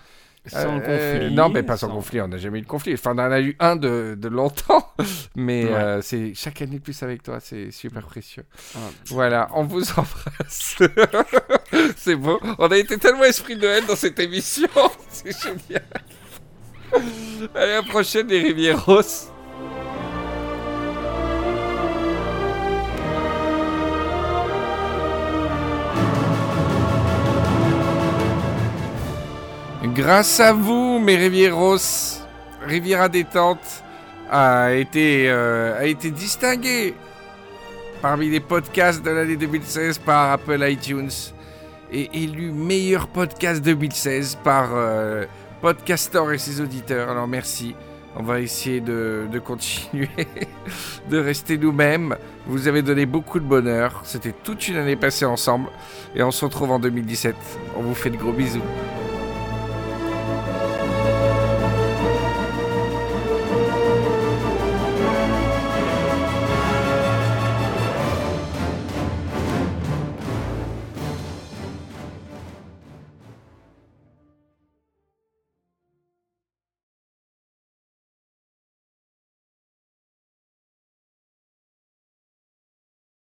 Sans euh, conflit. non, mais pas sans, conflit. On n'a jamais eu de conflit. Enfin, on en a eu un de, de longtemps. Mais Ouais. euh, c'est chaque année de plus avec toi. C'est super précieux. Ah. Voilà, on vous embrasse. c'est beau. On a été tellement esprit de Noël dans cette émission. c'est génial. Allez, à la prochaine, les Rivieros. Grâce à vous, mes Rivieros, Riviera Détente a été, euh, a été distingué parmi les podcasts de l'année 2016 par Apple iTunes et élu meilleur podcast 2016 par euh, Podcastor et ses auditeurs. Alors merci. On va essayer de, de continuer, de rester nous-mêmes. Vous avez donné beaucoup de bonheur. C'était toute une année passée ensemble. Et on se retrouve en 2017. On vous fait de gros bisous.